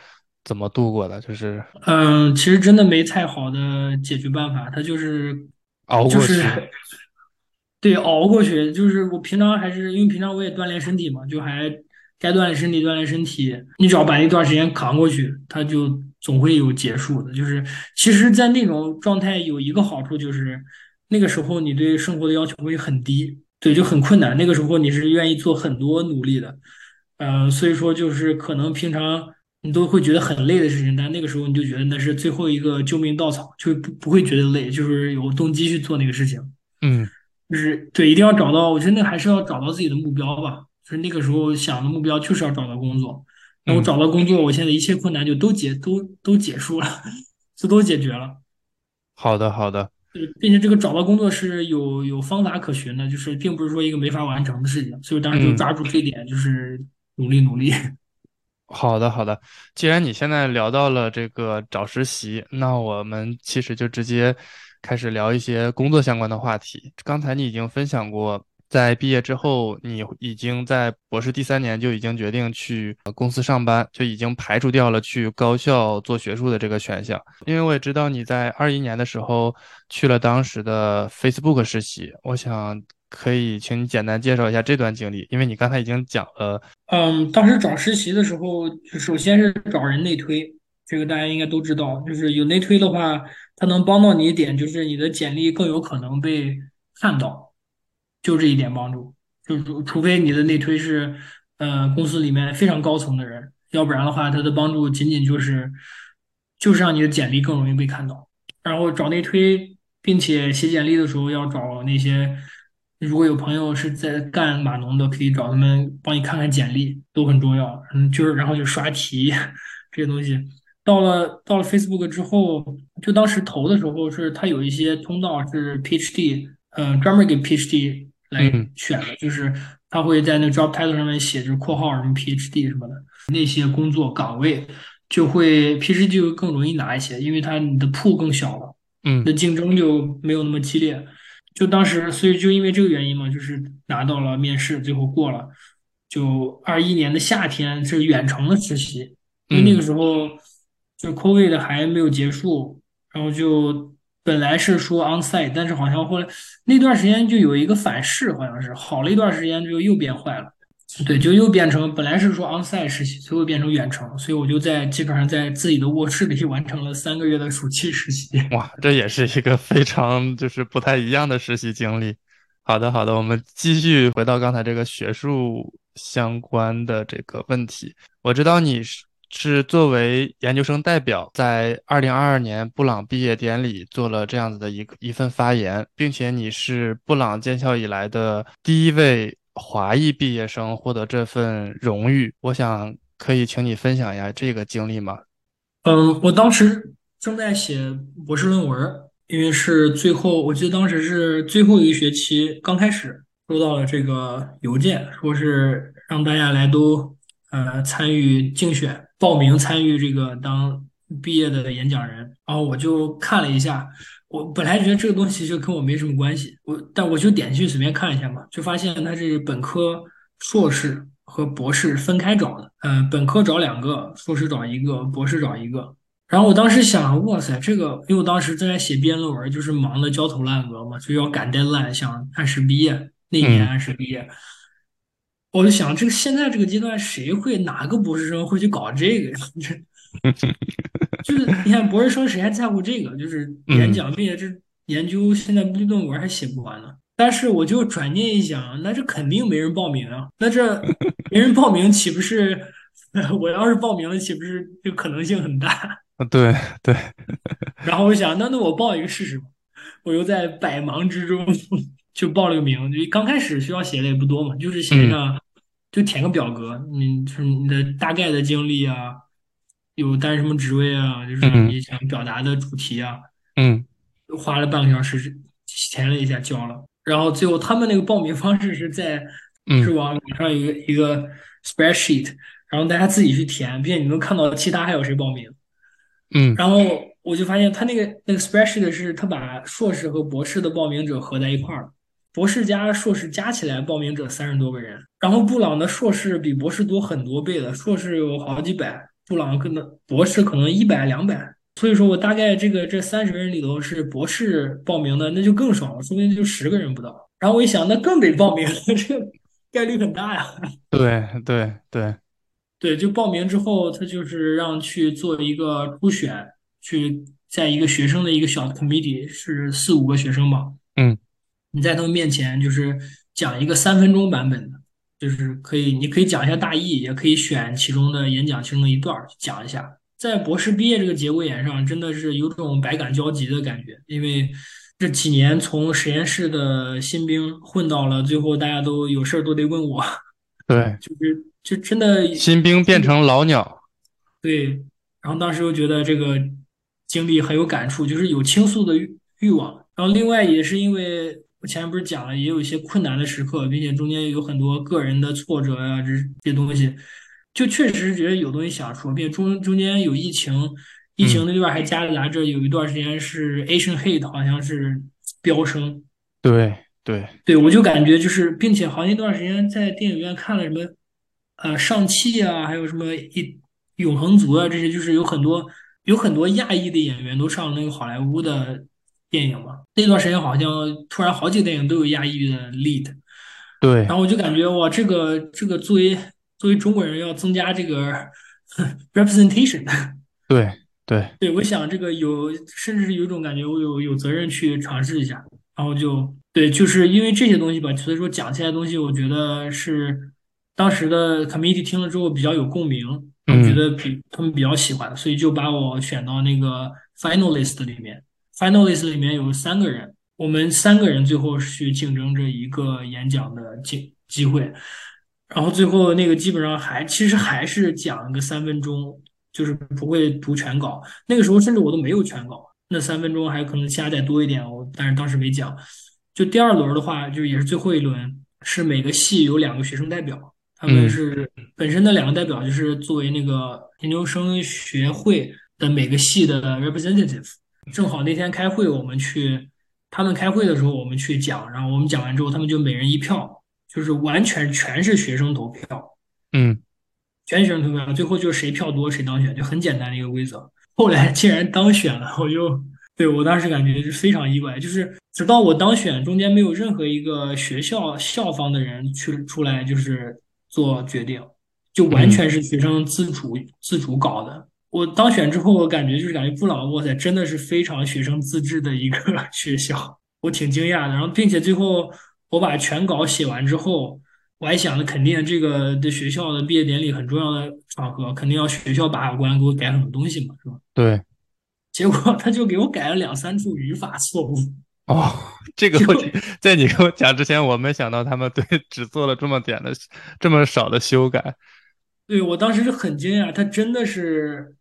怎么度过的？就是嗯，其实真的没太好的解决办法，他就是熬过去。是 对熬过去。就是我平常还是因为平常我也锻炼身体嘛，就还该锻炼身体锻炼身体。你只要把那段时间扛过去，它就总会有结束的。就是其实，在那种状态有一个好处就是，那个时候你对生活的要求会很低，对，就很困难。那个时候你是愿意做很多努力的，呃，所以说就是可能平常。你都会觉得很累的事情，但那个时候你就觉得那是最后一个救命稻草，就不不会觉得累，就是有动机去做那个事情。嗯就是对，一定要找到，我觉得那还是要找到自己的目标吧。就是那个时候想的目标就是要找到工作。那我嗯，找到工作，我现在一切困难就都解都都结束了，就都解决了。好的好的。对，并且这个找到工作是有有方法可循的，就是并不是说一个没法完成的事情。所以当时就嗯。抓住这一点，就是努力努力。好的，好的。既然你现在聊到了这个找实习，那我们其实就直接开始聊一些工作相关的话题。刚才你已经分享过，在毕业之后，你已经在博士第三年就已经决定去公司上班，就已经排除掉了去高校做学术的这个选项。因为我也知道你在二一年的时候去了当时的 Facebook 实习，我想可以请你简单介绍一下这段经历，因为你刚才已经讲了。嗯，当时找实习的时候，首先是找人内推，这个大家应该都知道。就是有内推的话，它能帮到你一点，就是你的简历更有可能被看到，就这一点帮助。就除除非你的内推是，呃，公司里面非常高层的人，要不然的话，它的帮助仅仅就是就是让你的简历更容易被看到。然后找内推，并且写简历的时候要找那些，如果有朋友是在干码农的，可以找他们帮你看看简历，都很重要。嗯，就是然后就刷题 这些东西。到了到了 Facebook 之后，就当时投的时候是它有一些通道是 PhD，嗯、专门给 PhD 来嗯选的，就是他会在那个 job title 上面写着括号什么 PhD 什么的，那些工作岗位就会 PhD 就更容易拿一些，因为它你的铺更小了。嗯那竞争就没有那么激烈。就当时，所以就因为这个原因嘛，就是拿到了面试，最后过了。就二一年的夏天是远程的实习，因为那嗯个时候就 COVID 还没有结束，然后就本来是说 onsite，但是好像后来那段时间就有一个反噬，好像是好了一段时间就又变坏了。对，就又变成本来是说 onsite 实习，最后变成远程，所以我就在基本上在自己的卧室里 完成了三个月的暑期实习。哇，这也是一个非常就是不太一样的实习经历。好的，好的，我们继续回到刚才这个学术相关的这个问题。我知道你是是作为研究生代表，在二零二二年布朗毕业典礼做了这样子的一个一份发言，并且你是布朗建校以来的第一位华裔毕业生获得这份荣誉。我想可以请你分享一下这个经历吗？嗯，我当时正在写博士论文，因为是最后，我记得当时是最后一个学期刚开始收到了这个邮件，说是让大家来都呃参与竞选，报名参与这个当毕业的演讲人。然后我就看了一下，我本来觉得这个东西就跟我没什么关系，我但我就点进去随便看一下嘛，就发现它是本科、硕士和博士分开找的。嗯，本科找两个，硕士找一个，博士找一个。然后我当时想，哇塞，这个，因为我当时正在写毕业论文，就是忙得焦头烂额嘛，就要赶 deadline，想按时毕业，那年嗯按时毕业。我就想，这个现在这个阶段，谁会哪个博士生会去搞这个呀？就是你看博士生谁还在乎这个？就是演嗯讲，并且这研究现在论文还写不完呢。但是我就转念一想，那这肯定没人报名啊。那这 没人报名，岂不是我要是报名了，岂不是这个可能性很大？嗯，对对，然后我想，那那我报一个试试吧。我又在百忙之中就报了个名。就刚开始需要写的也不多嘛，就是写嗯上就填个表格，你就是你的大概的经历啊，有担任什么职位啊，就是嗯你想表达的主题啊，嗯花了半个小时填了一下交了。然后最后他们那个报名方式是在是嗯网网上有一个一个 spreadsheet，然后大家自己去填，并且你能看到其他还有谁报名。嗯然后我就发现他那个那个 spreadsheet 是他把硕士和博士的报名者合在一块儿了，博士加硕士加起来报名者三十多个人，然后布朗的硕士比博士多很多倍的，硕士有好几百，布朗可能博士可能一百两百，所以说我大概这个这三十个人里头是博士报名的，那就更少了，说不定就十个人不到。然后我一想，那更得报名，这个概率很大呀。对对对，对，就报名之后，他就是让去做一个初选，去在一个学生的一个小 committee，是四五个学生吧，嗯你在他们面前就是讲一个三分钟版本的，就是可以，你可以讲一下大意，也可以选其中的演讲其中的一段儿讲一下。在博士毕业这个节骨眼上，真的是有种百感交集的感觉，因为这几年从实验室的新兵混到了最后，大家都有事儿都得问我，对，就是就真的新兵变成老鸟，对，然后当时又觉得这个经历很有感触，就是有倾诉的欲欲望。然后另外也是因为我前面不是讲了，也有一些困难的时刻，并且中间有很多个人的挫折呀、这这些东西，就确实是觉得有东西想说，并且中中间有疫情，疫情嗯，那段还夹杂着有一段时间是 Asian hate 好像是飙升，对对，对，我就感觉就是，并且好像那段时间在电影院看了什么，呃，上汽啊，还有什么一永恒族啊，这些就是有很多有很多亚裔的演员都上了那个好莱坞的电影嘛。那段时间好像突然好几个电影都有亚裔的 lead，对然后我就感觉哇，这个这个作为作为中国人要增加这个 representation，对对，对，我想这个有，甚至是有一种感觉，我有有责任去尝试一下，然后就对，就是因为这些东西吧，所以说讲起来东西，我觉得是当时的 committee 听了之后比较有共鸣，我觉嗯得比他们比较喜欢，所以就把我选到那个 finalist 里面。Finalist 里面有三个人，我们三个人最后去竞争这一个演讲的机机会，然后最后那个基本上还其实还是讲个三分钟，就是不会读全稿。那个时候甚至我都没有全稿，那三分钟还可能加载多一点，我但是当时没讲。就第二轮的话，就也是最后一轮，是每个系有两个学生代表，他们嗯是本身的两个代表，就是作为那个研究生学会的每个系的 representative。正好那天开会，我们去他们开会的时候，我们去讲，然后我们讲完之后，他们就每人一票，就是完全全是学生投票。嗯，全学生投票，最后就是谁票多谁当选，就很简单的一个规则。后来竟然当选了，我就对我当时感觉是非常意外，就是直到我当选，中间没有任何一个学校校方的人去出来就是做决定，就完嗯全是学生自主自主搞的。我当选之后，我感觉就是感觉布朗，哇塞，真的是非常学生自治的一个 学校，我挺惊讶的。然后，并且最后我把全稿写完之后。我还想着，肯定这个的学校的毕业典礼很重要的场合，肯定要学校把关，给我改很多东西嘛，是吧？对，结果 他就给我改了两三处语法错误，哦，这个 在你跟我讲之前，我没想到他们对只做了这么点的这么少的修改，对我当时就很惊讶，他真的是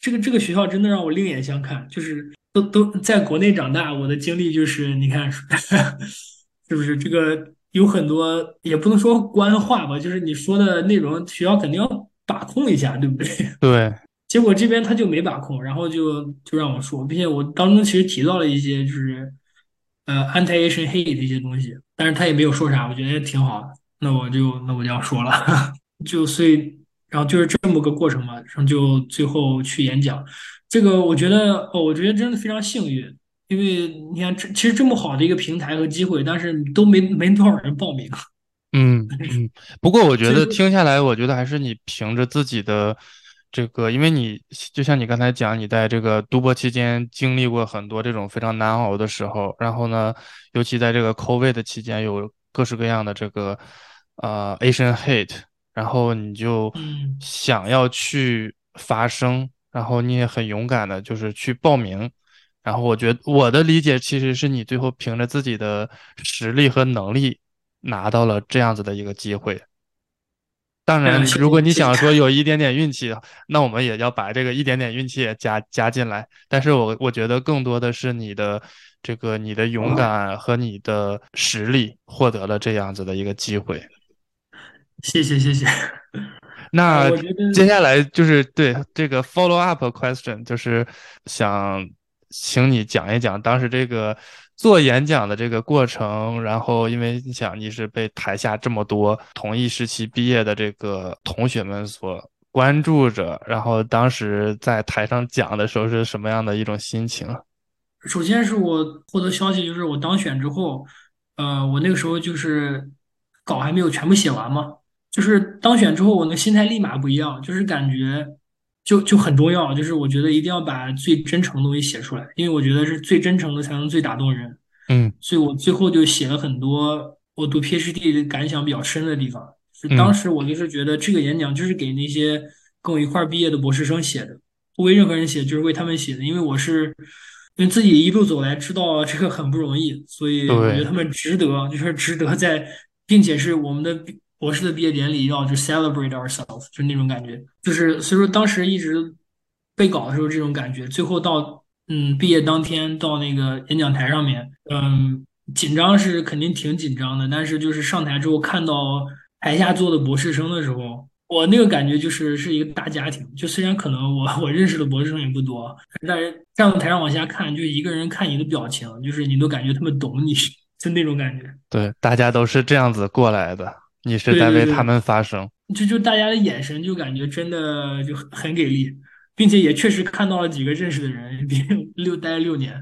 这个这个学校真的让我另眼相看，就是都都在国内长大，我的经历就是你看 是不是这个有很多也不能说官话吧，就是你说的内容，学校肯定要把控一下，对不对？对，结果这边他就没把控，然后就就让我说，并且我当中其实提到了一些就是呃 anti-Asian hate 的一些东西，但是他也没有说啥，我觉得也挺好的，那我就那我就要说了，就所以然后就是这么个过程嘛，然后就最后去演讲，这个我觉得哦，我觉得真的非常幸运，因为你看这其实这么好的一个平台和机会，但是都没没多少人报名，嗯嗯，不过我觉得听下来，我觉得还是你凭着自己的这个，因为你就像你刚才讲，你在这个读博期间经历过很多这种非常难熬的时候，然后呢，尤其在这个 COVID 的期间，有各式各样的这个呃 Asian hate，然后你就嗯。想要去发声，然后你也很勇敢的，就是去报名。然后我觉得我的理解其实是你最后凭着自己的实力和能力拿到了这样子的一个机会。当然，如果你。想说有一点点运气，那我们也要把这个一点点运气也加加进来。但是我我觉得更多的是你的这个你的勇敢和你的实力获得了这样子的一个机会。谢谢谢谢。那接下来就是对这个 follow up question，就是想请你讲一讲当时这个做演讲的这个过程。然后，因为你想你是被台下这么多同一时期毕业的这个同学们所关注着，然后当时在台上讲的时候是什么样的一种心情？首先是我获得消息，就是我当选之后，呃，我那个时候就是稿还没有全部写完嘛，就是当选之后，我的心态立马不一样，就是感觉就就很重要，就是我觉得一定要把最真诚的东西写出来，因为我觉得是最真诚的才能最打动人。嗯，所以我最后就写了很多我读 PhD 感想比较深的地方。是当嗯时我就是觉得这个演讲就是给那些跟我一块儿毕业的博士生写的，不为任何人写，就是为他们写的，因为我是。因为自己一路走来，知道这个很不容易，所以我觉得，他们值得，就是值得在，并且是我们的毕博士的毕业典礼要就 celebrate ourselves，就是那种感觉，就是所以说当时一直背稿的时候这种感觉，最后到嗯毕业当天到那个演讲台上面，嗯紧张是肯定挺紧张的，但是就是上台之后看到台下坐的博士生的时候。我那个感觉就是是一个大家庭，就虽然可能我我认识的博士生也不多，但是站到台上往下看，就一个人看你的表情，就是你都感觉他们懂你，就那种感觉。对，大家都是这样子过来的，你是在为他们发声。就就大家的眼神就感觉真的就很很给力，并且也确实看到了几个认识的人，六待了六年，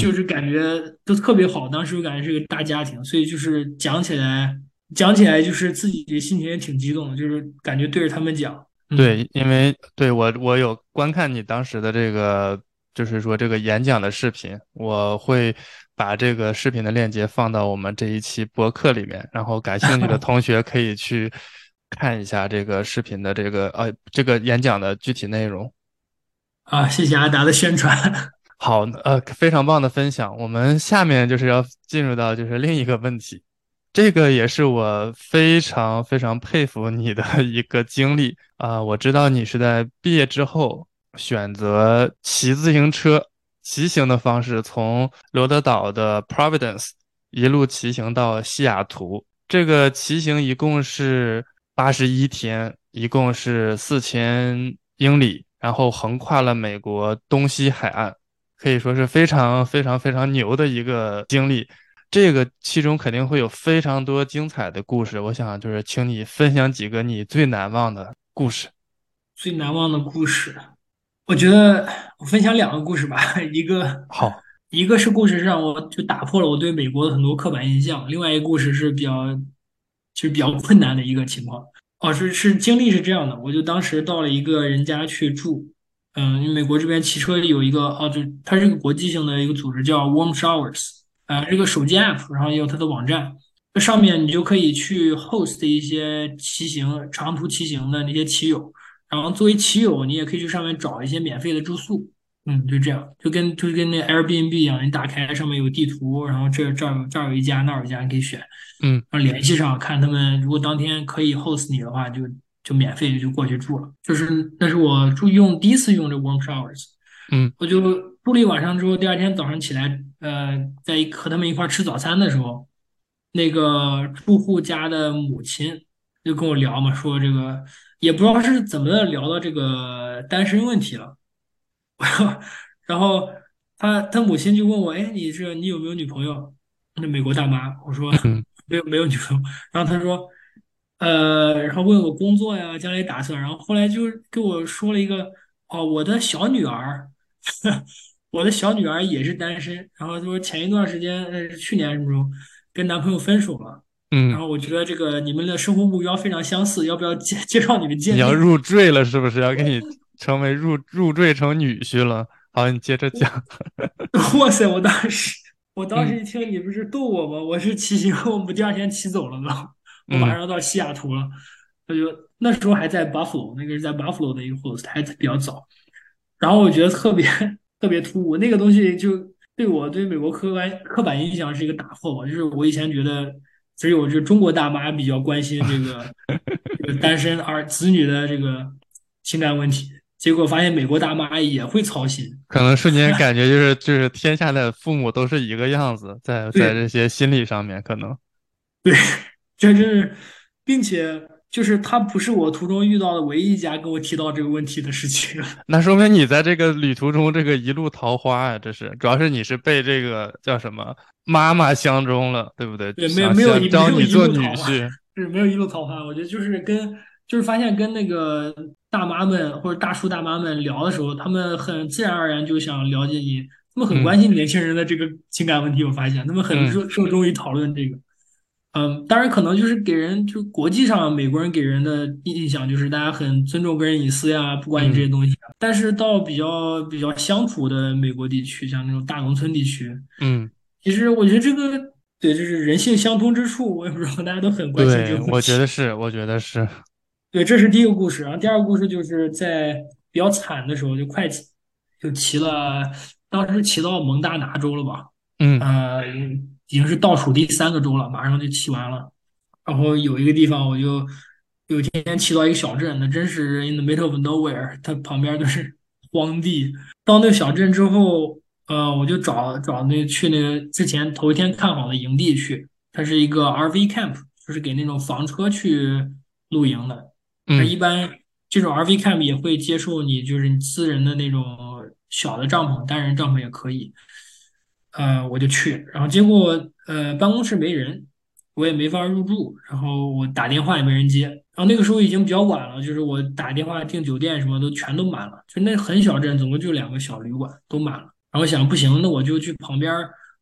就嗯。是感觉都特别好。当时我感觉是个大家庭，所以就是讲起来讲起来就是自己心情也挺激动的，就是感觉对着他们讲，嗯。对，因为对我我有观看你当时的这个，就是说这个演讲的视频，我会把这个视频的链接放到我们这一期播客里面，然后感兴趣的 同学可以去看一下这个视频的这个呃这个演讲的具体内容。啊，谢谢阿达的宣传。好，呃，非常棒的分享。我们下面就是要进入到就是另一个问题，这个也是我非常非常佩服你的 一个经历啊，我知道你是在毕业之后选择骑自行车骑行的方式，从罗德岛的 Providence 一路骑行到西雅图。这个骑行一共是八十一天，一共是四千英里，然后横跨了美国东西海岸，可以说是非常非常非常牛的一个经历。这个其中肯定会有非常多精彩的故事，我想就是请你分享几个你最难忘的故事。最难忘的故事，我觉得我分享两个故事吧，一个好，一个是故事是让我就打破了我对美国的很多刻板印象，另外一个故事是比较就是比较困难的一个情况。哦，是是经历是这样的，我就当时到了一个人家去住，嗯，因为美国这边骑车有一个哦，就它是一个国际性的一个组织叫 Warm Showers，啊，这个手机 app，然后也有它的网站，这上面你就可以去 host 一些骑行长途骑行的那些骑友。然后作为骑友，你也可以去上面找一些免费的住宿，嗯，就这样，就跟就跟那 Airbnb 一样，你打开上面有地图，然后这这儿这儿有一家，那儿有一家，你可以选，嗯然后联系上，看他们如果当天可以 host 你的话，就就免费就过去住了。就是那是我住用第一次用这 Warm Showers，嗯我就住了一晚上之后，第二天早上起来，呃，在一和他们一块儿吃早餐的时候，那个住户家的母亲就跟我聊嘛，说这个也不知道是怎么的聊到这个单身问题了，然后他他母亲就问我，哎，你这你有没有女朋友？那美国大妈，我说嗯没有没有女朋友，然后他说，呃，然后问我工作呀，将来打算，然后后来就给我说了一个，哦，我的小女儿。我的小女儿也是单身，然后说前一段时间，呃，去年什么时候跟男朋友分手了，然嗯，后我觉得这个你们的生活目标非常相似，要不要介 介绍你们见面？你要入赘了是不是？要给你成为入入赘成女婿了？好，你接着讲。哇塞！我当时我当时嗯一听你不是逗我吗？我是骑行，我们第二天骑走了吗，我马嗯上要到西雅图了，我就那时候还在 Buffalo，那个是在 Buffalo 的一个 host，还比较早。然后我觉得特别特别突兀，那个东西就对我对美国刻板刻板印象是一个打破吧。就是我以前觉得只有这中国大妈比较关心这个 这个单身儿子女的这个情感问题，结果发现美国大妈也会操心。可能瞬间 感觉就是就是天下的父母都是一个样子，在在这些心理上面可能。对，这是，并且就是他不是我途中遇到的唯一一家跟我提到这个问题的事情。那说明你在这个旅途中这个一路桃花呀，这是主要是你是被这个叫什么妈妈相中了，对不对？对，没有没有一招你做女婿，是没有一路桃花。我觉得就是跟就是发现跟那个大妈们或者大叔大妈们聊的时候，他们很自然而然就想了解你，他们很关心年轻人的这个情感问题。我发现他们很热热衷于讨论这个。嗯，当然可能就是给人就国际上美国人给人的印象就是大家很尊重个人隐私呀，不管你这些东西。但是到比较比较乡土的美国地区，像那种大农村地区，嗯，其实我觉得这个对，就是人性相通之处，我也不知道大家都很关心这个。我觉得是，我觉得是。对，这是第一个故事。然后第二个故事就是在比较惨的时候，就快，就骑了，当时骑到蒙大拿州了吧？嗯，呃。已经是倒数第三个周了，马上就骑完了。然后有一个地方，我就有一天骑到一个小镇，那真是 in the middle of nowhere，它旁边都是荒地。到那个小镇之后，呃，我就找找那去那个之前头一天看好的营地去，它是一个 RV camp，就是给那种房车去露营的。嗯，一般这种 RV camp 也会接受你，就是你私人的那种小的帐篷，单人帐篷也可以。呃，我就去，然后结果呃办公室没人，我也没法入住，然后我打电话也没人接，然后那个时候已经比较晚了，就是我打电话订酒店什么都全都满了，就那很小镇，总共就两个小旅馆都满了，然后想不行，那我就去旁边，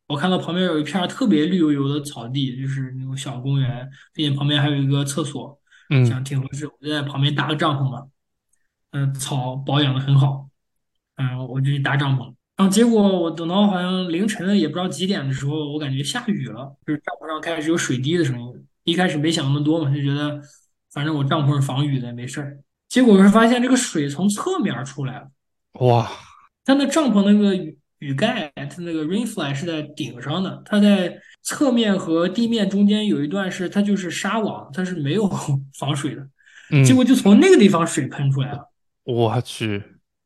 我看到旁边有一片特别绿油油的草地，就是那种小公园，并且旁边还有一个厕所，嗯，想挺合适，我就在旁边搭个帐篷吧，嗯，草保养的很好，嗯，我就去搭帐篷。然后结果我等到好像凌晨也不知道几点的时候，我感觉下雨了，就是帐篷上开始有水滴的声音。一开始没想那么多嘛，就觉得反正我帐篷是防雨的，没事儿。结果是发现这个水从侧面出来了，哇！它那帐篷那个雨雨盖，它那个 rain fly 是在顶上的，它在侧面和地面中间有一段是它就是纱网，它是没有 防水的。结果就从那个地方水喷出来了，我去！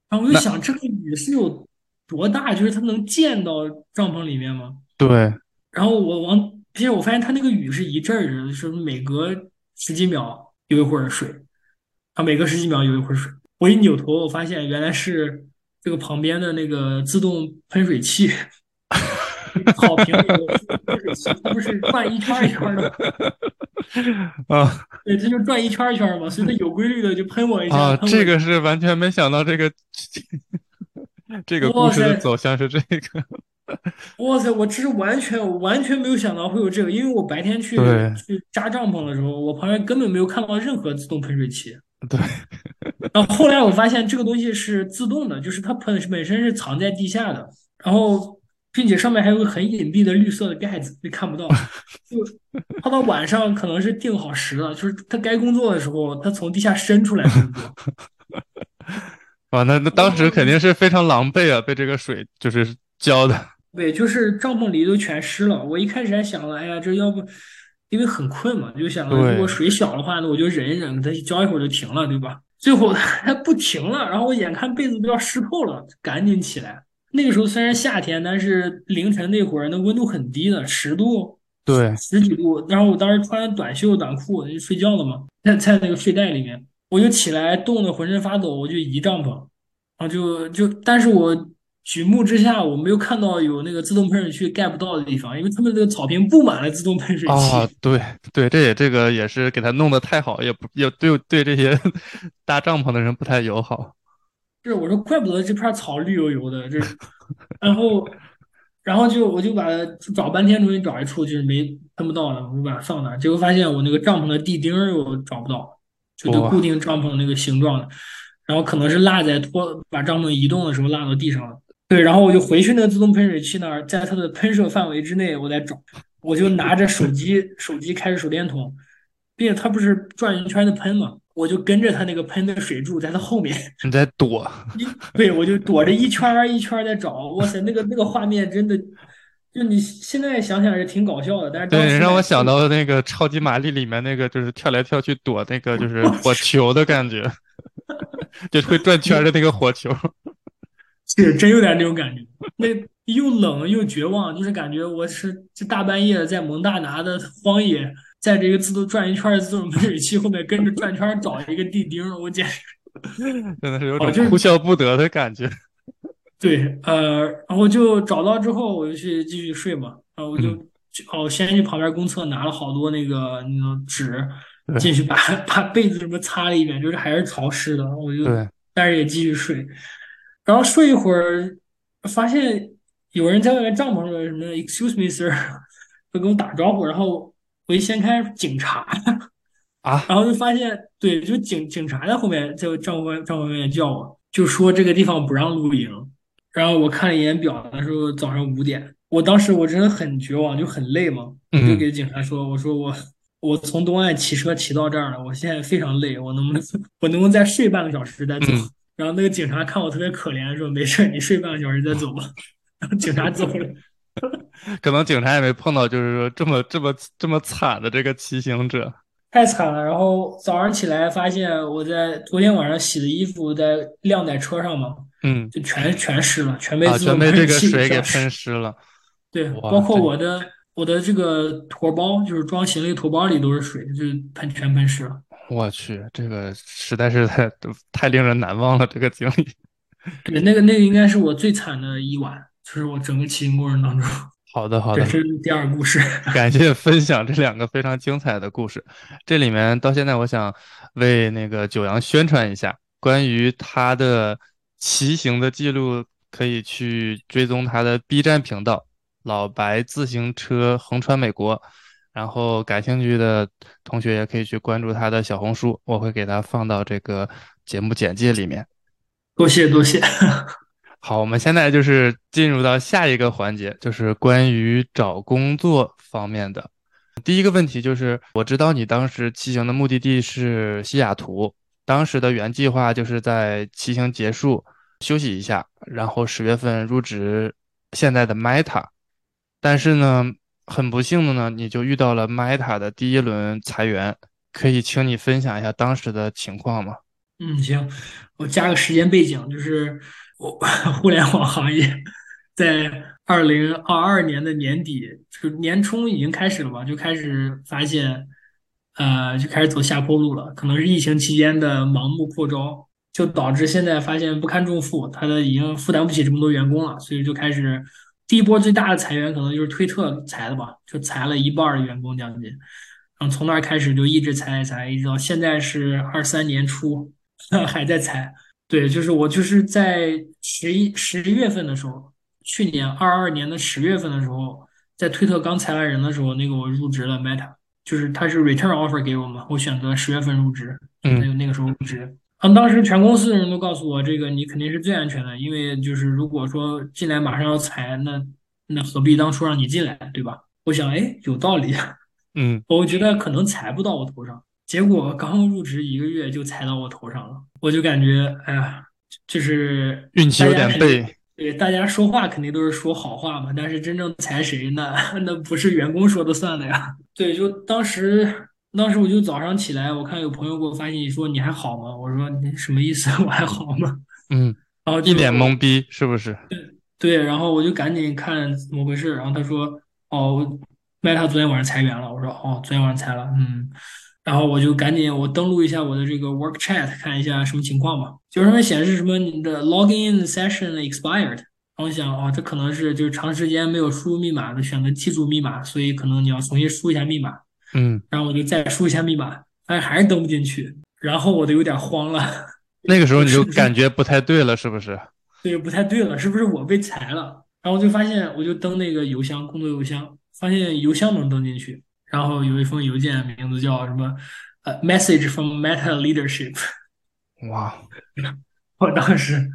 然后我就想，这个雨是有。多大？就是它能溅到帐篷里面吗？对。然后我往，并且我发现它那个雨是一阵儿的，是每隔十几秒有一会儿水，啊，每隔十几秒有一会儿水。我一扭头，我发现原来是这个旁边的那个自动喷水器，草坪里的喷水器，它不是转一圈一圈的 啊？对，它就转一圈一圈嘛，所以它有规律的就喷我一下。啊，这个是完全没想到这个。这个故事的走向是这个，哇塞！我其实完全完全没有想到会有这个，因为我白天去去扎帐篷的时候，我旁边根本没有看到任何自动喷水器。对。然后后来我发现这个东西是自动的，就是它喷本身是藏在地下的，然后并且上面还有个很隐蔽的绿色的盖子，你看不到。就它到晚上可能是定好时了，就是它该工作的时候，它从地下伸出来工作。啊，那那当时肯定是非常狼狈啊，被这个水就是浇的。对，就是帐篷里都全湿了。我一开始还想了，哎呀，这要不因为很困嘛，就想如果水小的话，那我就忍一忍，它浇一会儿就停了，对吧？最后 它不停了，然后我眼看被子都要湿透了，赶紧起来。那个时候虽然夏天，但是凌晨那会儿那温度很低的，十度，对，十几度。然后我当时穿短袖短裤就睡觉了嘛，在在那个睡袋里面。我就起来，冻得浑身发抖，我就移帐篷，然后就就，但是我举目之下，我没有看到有那个自动喷水器盖不到的地方，因为他们这个草坪布满了自动喷水器。啊，对对，这也这个也是给他弄得太好，也不也对对这些 搭帐篷的人不太友好。是，我说怪不得这片草绿油油的，这，然后然后就我就把找半天，终于找一处就是没喷不到了，我就把它放那，结果发现我那个帐篷的地钉又找不到。就得固定帐篷那个形状的，然后可能是落在拖把帐篷移动的时候落到地上了。对，然后我就回去那个自动喷水器那儿，在它的喷射范围之内，我在找，我就拿着手机，手机开着手电筒，并且它不是转一圈的喷嘛，我就跟着它那个喷的水柱在它后面。你在躲？对，我就躲着一圈一圈在找。哇塞，那个那个画面真的。就你现在想想是挺搞笑的，但是对，让我想到那个超级玛丽里面那个，就是跳来跳去躲那个就是火球的感觉，就会转圈的那个火球，是真有点那种感觉。那又冷又绝望，就是感觉我是这大半夜在蒙大拿的荒野，在这个自动转一圈的自动喷水器后面跟着转圈找一个地钉，我简直真的是有种哭笑不得的感觉。对，呃，然后就找到之后，我就去继续睡嘛，然后我就嗯哦，先去旁边公厕拿了好多那个那种纸，进去把 把被子什么擦了一遍，就是还是潮湿的，我就，但是也继续睡，然后睡一会儿，发现有人在外面帐篷里什么 “excuse me, sir”，就跟我打招呼，然后我一掀开警察，啊，然后就发现对，就警警察在后面在帐篷帐篷外面叫我，就说这个地方不让露营。然后我看了一眼表，那时候早上五点，我当时我真的很绝望，就很累嘛，我就嗯给警察说，我说我我从东岸骑车骑到这儿了，我现在非常累，我能不能我能不能再睡半个小时再走？嗯然后那个警察看我特别可怜，说没事，你睡半个小时再走吧。然后警察走了。可能警察也没碰到，就是说这么这么这么惨的这个骑行者。太惨了。然后早上起来发现我在昨天晚上洗的衣服在晾在车上嘛，嗯就全全湿了，全被全被这个动喷气水给喷湿了。对，包括我的我的这个驮包，就是装行李驮包里都是水，就是喷全喷湿了。我去，这个实在是太太令人难忘了，这个经历。对，那个那个应该是我最惨的一晚，就是我整个骑行过程当中。好的，好，的，这是第二个故事。感谢分享这两个非常精彩的故事。这里面到现在，我想为那个九阳宣传一下，关于他的骑行的记录，可以去追踪他的 B 站频道“老白自行车横穿美国”。然后感兴趣的同学也可以去关注他的小红书，我会给他放到这个节目简介里面。多谢多谢。好，我们现在就是进入到下一个环节，就是关于找工作方面的。第一个问题就是，我知道你当时骑行的目的地是西雅图，当时的原计划就是在骑行结束休息一下，然后十月份入职现在的 Meta。但是呢，很不幸的呢，你就遇到了 Meta 的第一轮裁员，可以请你分享一下当时的情况吗？嗯，行，我加个时间背景，就是我 互联网行业在二零二二年的年底，就年初已经开始了吧，就开始发现，呃，就开始走下坡路了。可能是疫情期间的盲目扩招，就导致现在发现不堪重负，他的已经负担不起这么多员工了，所以就开始第一波最大的裁员，可能就是推特裁的吧，就裁了一半儿的员工将近。然后从那儿开始就一直裁裁，一直到现在是二三年初，还在裁。对，就是我就是在十一十一月份的时候，去年二二年的十月份的时候，在推特刚裁完人的时候，那个我入职了 Meta，就是他是 return offer 给我嘛，我选择十月份入职，就那个那个时候入职。嗯，当时全公司的人都告诉我，这个你肯定是最安全的，因为就是如果说进来马上要裁，那那何必当初让你进来，对吧？我想，哎，有道理。嗯，我觉得可能裁不到我头上，结果刚入职一个月就裁到我头上了，我就感觉，哎呀，就是运气有点背。对，大家说话肯定都是说好话嘛，但是真正裁谁呢 那不是员工说的算的呀。对，就当时当时我就早上起来，我看有朋友给我发信息说你还好吗？我说你什么意思？我还好吗？嗯，然后一脸懵逼，是不是？对，然后我就赶紧看怎么回事，然后他说哦，Meta 昨天晚上裁员了。我说哦，昨天晚上裁了，嗯。然后我就赶紧我登录一下我的这个 Work Chat 看一下什么情况吧，就上面显示什么你的 Login Session expired。然后我想哦，这可能是就是长时间没有输入密码的，选择记住密码，所以可能你要重新输一下密码。嗯，然后我就再输一下密码，发现还是登不进去，然后我就有点慌了。那个时候你就 感觉不太对了，是不是？对，不太对了，是不是我被裁了？然后我就发现，我就登那个邮箱，工作邮箱，发现邮箱能登进去，然后有一封邮件，名字叫什么？呃，message from Meta Leadership。哇，我当时，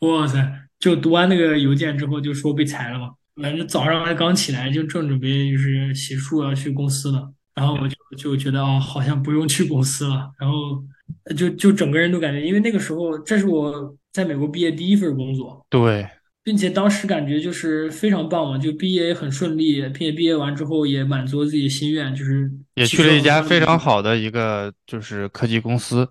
哇塞，就读完那个邮件之后，就说被裁了嘛。反正早上还刚起来，就正准备就是洗漱要去公司了，然后我就就觉得哦，好像不用去公司了，然后就就整个人都感觉，因为那个时候这是我在美国毕业第一份工作，对，并且当时感觉就是非常棒嘛，就毕业也很顺利，并且毕业完之后也满足了自己的心愿，就是也去了一家非常好的一个就是科技公司。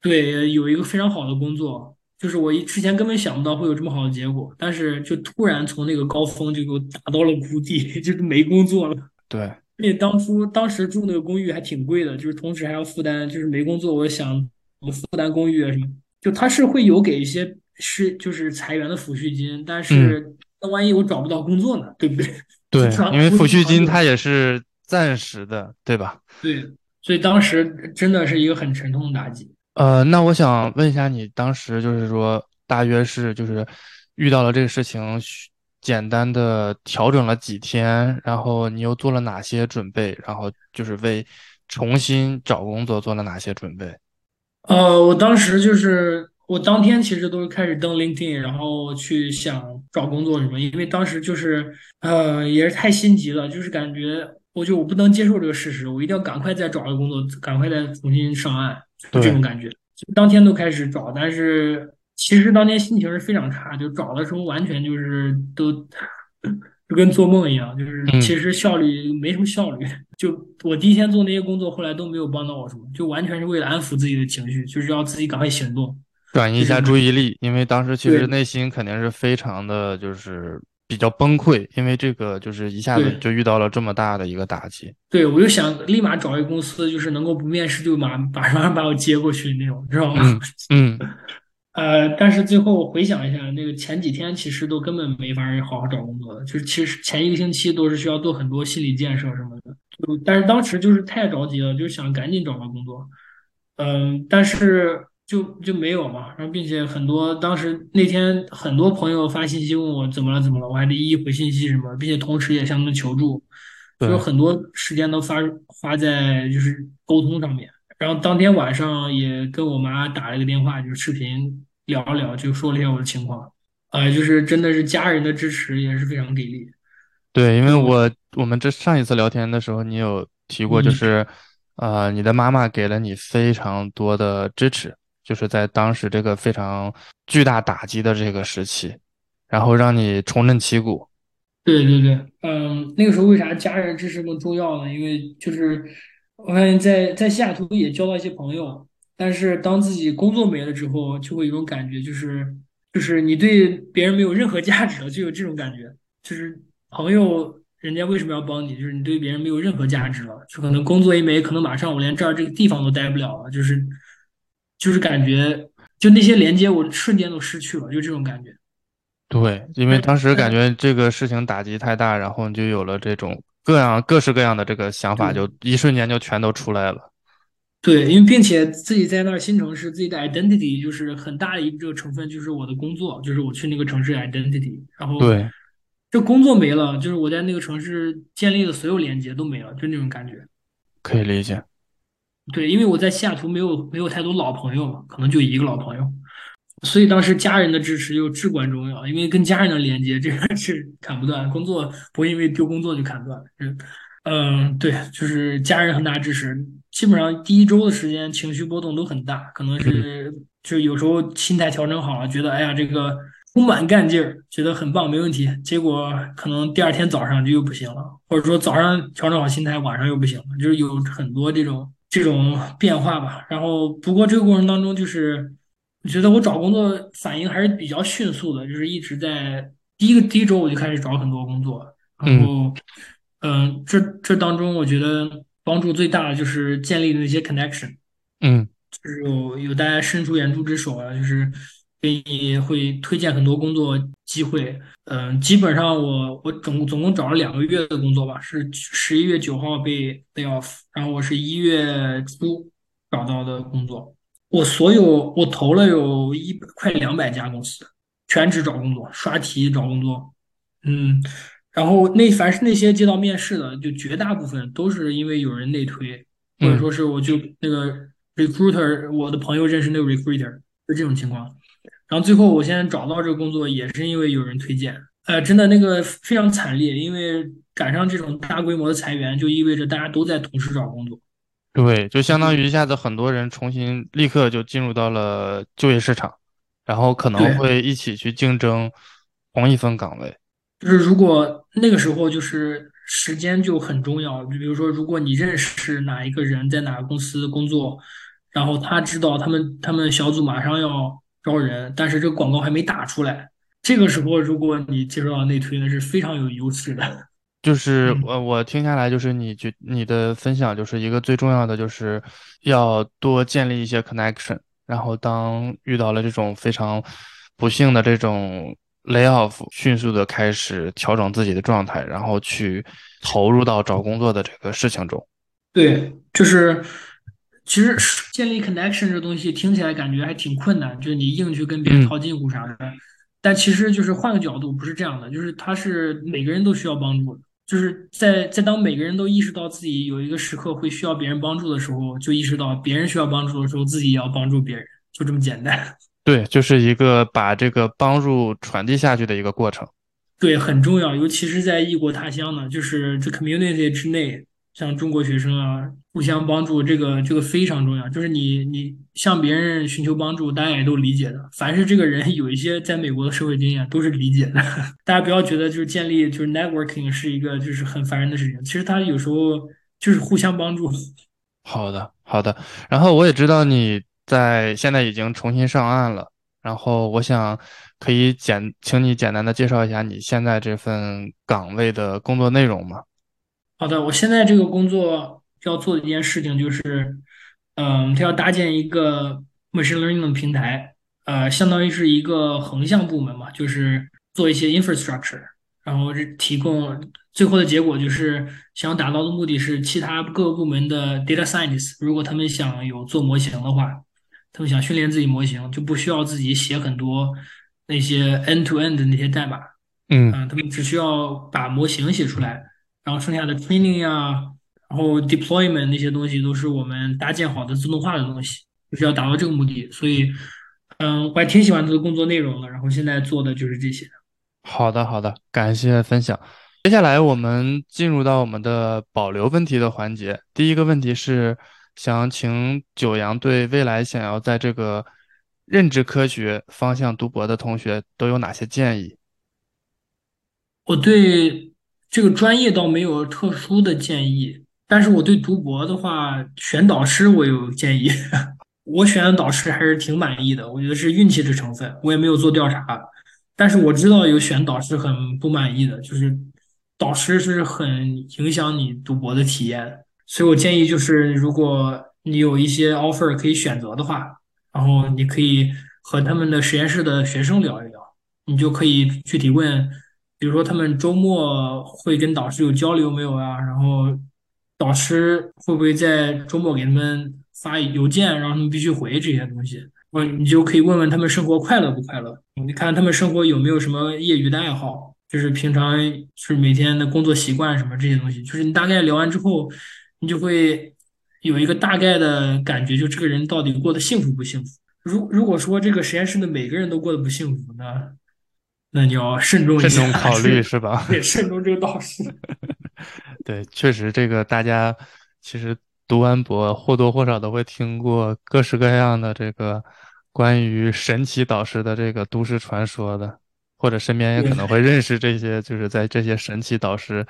对，有一个非常好的工作，就是我一之前根本想不到会有这么好的结果，但是就突然从那个高峰就给我打到了谷底，就是没工作了。对，因为当初当时住那个公寓还挺贵的，就是同时还要负担，就是没工作，我想我负担公寓啊什么，就他是会有给一些是就是裁员的抚恤金，但嗯，是那万一我找不到工作呢，对不对？对，因为抚恤金它也是暂时的，对吧？对，所以当时真的是一个很沉痛的打击。呃，那我想问一下，你当时就是说，大约是就是遇到了这个事情，需简单的调整了几天，然后你又做了哪些准备，然后就是为重新找工作做了哪些准备？呃，我当时就是我当天其实都是开始登 LinkedIn，然后去想找工作什么，因为当时就是呃也是太心急了，就是感觉我就我不能接受这个事实，我一定要赶快再找个工作，赶快再重新上岸，就这，种感觉。就当天都开始找，但是其实当天心情是非常差，就找的时候完全就是都就跟做梦一样，就是嗯，其实效率没什么效率。就我第一天做那些工作，后来都没有帮到我什么，就完全是为了安抚自己的情绪，就是要自己赶快行动，转移一下。注意力，因为当时其实内心肯定是非常的就是比较崩溃，因为这个就是一下子就遇到了这么大的一个打击。对，我就想立马找一个公司，就是能够不面试就马马上把我接过去那种，知道吗？嗯嗯，呃，但是最后回想一下，那个前几天其实都根本没法好好找工作的，就是其实前一个星期都是需要做很多心理建设什么的。就但是当时就是太着急了，就是想赶紧找到工作。嗯，但是就就没有嘛，然后并且很多当时那天很多朋友发信息问我怎么了怎么了，我还得一一回信息什么，并且同时也向他们求助，就有。很多时间都发花在就是沟通上面。然后当天晚上也跟我妈打了个电话，就是视频聊了聊，就说了一下我的情况，呃，就是真的是家人的支持也是非常给力。对，因为我我们这上一次聊天的时候，你有提过，就嗯，是，呃，你的妈妈给了你非常多的支持，就是在当时这个非常巨大打击的这个时期，然后让你重振旗鼓。对对对，嗯，那个时候为啥家人支持那么重要呢？因为就是我发现在在西雅图也交到一些朋友，但是当自己工作没了之后，就会有一种感觉，就是就是你对别人没有任何价值了，就有这种感觉，就是朋友人家为什么要帮你？就是你对别人没有任何价值了，就可能工作一没，可能马上我连这儿这个地方都待不了了，就是就是感觉就那些连接我瞬间都失去了，就这种感觉。对，因为当时感觉这个事情打击太大，然后你就有了这种各样各式各样的这个想法，就。一瞬间就全都出来了。对，因为并且自己在那儿新城市，自己的 identity 就是很大的一个成分，就是我的工作，就是我去那个城市 identity。然后对，这工作没了，就是我在那个城市建立的所有连接都没了，就那种感觉。可以理解。对，因为我在西雅图没有没有太多老朋友嘛，可能就一个老朋友，所以当时家人的支持又至关重要，因为跟家人的连接 这个是砍不断，工作不会因为丢工作就砍断。嗯嗯，对，就是家人很大支持，基本上第一周的时间情绪波动都很大，可能嗯，是就有时候心态调整好了，觉得哎呀这个充满干劲儿，觉得很棒，没问题，结果可能第二天早上就又不行了，或者说早上调整好心态，晚上又不行了，就是有很多这种这种变化吧。然后不过这个过程当中，就是我觉得我找工作反应还是比较迅速的，就是一直在第一个第一周我就开始找很多工作。然嗯后，嗯，这这当中，我觉得帮助最大的就是建立的那些 connection，嗯就是有有大家伸出援助之手啊，就是给你会推荐很多工作机会。嗯，基本上我我总总共找了两个月的工作吧，是十一月九号被 lay off，然后我是一月初找到的工作。我所有我投了有一百快两百家公司，全职找工作，刷题找工作。嗯，然后那凡是那些接到面试的，就绝大部分都是因为有人内推，或者嗯。说是我就那个 recruiter，我的朋友认识那个 recruiter，就这种情况。然后最后我现在找到这个工作，也是因为有人推荐。呃，真的那个非常惨烈，因为赶上这种大规模的裁员，就意味着大家都在同时找工作。对，就相当于一下子很多人重新立刻就进入到了就业市场，然后可能，会一起去竞争同一份岗位。就是如果那个时候就是时间就很重要，就比如说，如果你认识哪一个人在哪个公司工作，然后他知道他们他们小组马上要招人，但是这个广告还没打出来，这个时候如果你接触到内推呢，是非常有优势的。就是嗯，我我听下来，就是你觉你的分享，就是一个最重要的，就是要多建立一些 connection，然后当遇到了这种非常不幸的这种 layoff，迅速的开始调整自己的状态，然后去投入到找工作的这个事情中。对，就是其实建立 connection 这东西听起来感觉还挺困难，就是你硬去跟别人嗯，套近乎啥的。但其实就是换个角度，不是这样的，就是他是每个人都需要帮助的，就是在在当每个人都意识到自己有一个时刻会需要别人帮助的时候，就意识到别人需要帮助的时候，自己也要帮助别人，就这么简单。对，就是一个把这个帮助传递下去的一个过程。对，很重要，尤其是在异国他乡呢，就是这 community 之内，像中国学生啊，互相帮助，这个这个非常重要。就是你你向别人寻求帮助，大家也都理解的。凡是这个人 有一些在美国的社会经验，都是理解的。大家不要觉得就是建立就是 networking 是一个就是很烦人的事情，其实他有时候就是互相帮助。好的，好的。然后我也知道你在现在已经重新上岸了，然后我想可以简，请你简单的介绍一下你现在这份岗位的工作内容吗？好的，我现在这个工作要做的一件事情就是，嗯，它要搭建一个 machine learning 的平台，呃，相当于是一个横向部门嘛，就是做一些 infrastructure，然后是提供最后的结果就是想达到的目的是其他各个部门的 data scientists，如果他们想有做模型的话，他们想训练自己模型，就不需要自己写很多那些 end to end 的那些代码，嗯，嗯，他们只需要把模型写出来。然后剩下的 training 呀，然后 deployment 那些东西都是我们搭建好的自动化的东西，就是要达到这个目的。所以，嗯，我还挺喜欢他的工作内容的。然后现在做的就是这些。好的，好的，感谢分享。接下来我们进入到我们的保留问题的环节。第一个问题是，想请九阳对未来想要在这个认知科学方向读博的同学都有哪些建议？我对这个专业倒没有特殊的建议，但是我对读博的话，选导师我有建议。我选的导师还是挺满意的，我觉得是运气的成分。我也没有做调查，但是我知道有选导师很不满意的，就是导师是很影响你读博的体验。所以我建议就是，如果你有一些 offer 可以选择的话，然后你可以和他们的实验室的学生聊一聊，你就可以具体问。比如说他们周末会跟导师有交流没有啊？然后导师会不会在周末给他们发邮件，让他们必须回这些东西？我你就可以问问他们生活快乐不快乐？你看他们生活有没有什么业余的爱好？就是平常是每天的工作习惯什么这些东西？就是你大概聊完之后，你就会有一个大概的感觉，就这个人到底过得幸福不幸福？如如果说这个实验室的每个人都过得不幸福呢？那你要慎重一慎重，考虑是是吧？对慎重这个导师。对，确实，这个大家其实读完博或多或少都会听过各式各样的这个关于神奇导师的这个都市传说的，或者身边也可能会认识这些就是在这些神奇导师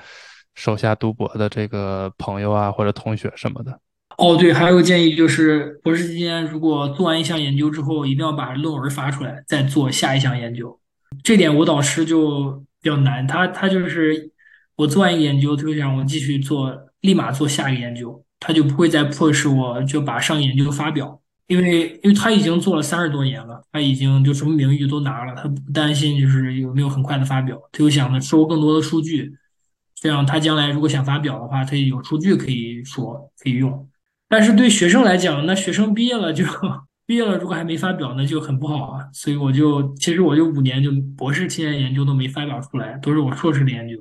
手下读博的这个朋友啊或者同学什么的。哦，对，还有个建议就是，博士期间如果做完一项研究之后，一定要把论文发出来，再做下一项研究。这点我导师就比较难，他他就是我做完一个研究，他就想我继续做，立马做下一个研究，他就不会再迫使我就把上个研究发表，因为因为他已经做了三十多年了，他已经就什么名誉都拿了，他不担心就是有没有很快的发表，他就想着收更多的数据，这样他将来如果想发表的话，他也有数据可以说可以用。但是对学生来讲，那学生毕业了就毕业了，如果还没发表，那就很不好啊。所以我就其实我就五年就博士期间研究都没发表出来，都是我硕士的研究。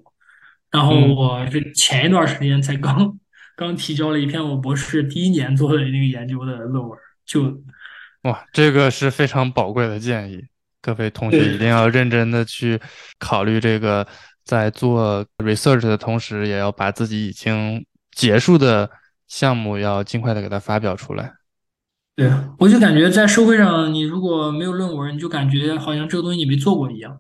然后嗯，我这前一段时间才刚刚提交了一篇我博士第一年做的那个研究的论文，就哇，这个是非常宝贵的建议，各位同学一定要认真的去考虑这个，在做 research 的同时，也要把自己已经结束的项目要尽快的给它发表出来。对，我就感觉在社会上，你如果没有论文，你就感觉好像这个东西你没做过一样，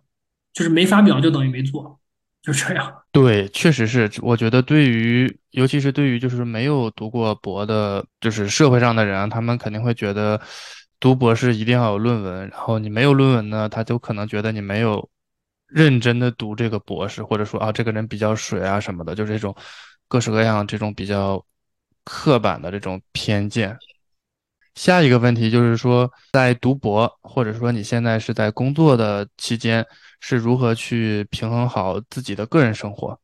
就是没发表就等于没做，就这样。对，确实是，我觉得对于，尤其是对于就是没有读过博的，就是社会上的人啊，他们肯定会觉得读博士一定要有论文，然后你没有论文呢，他就可能觉得你没有认真的读这个博士，或者说啊这个人比较水啊什么的，就是这种各式各样这种比较刻板的这种偏见。下一个问题就是说，在读博或者说你现在是在工作的期间，是如何去平衡好自己的个人生活？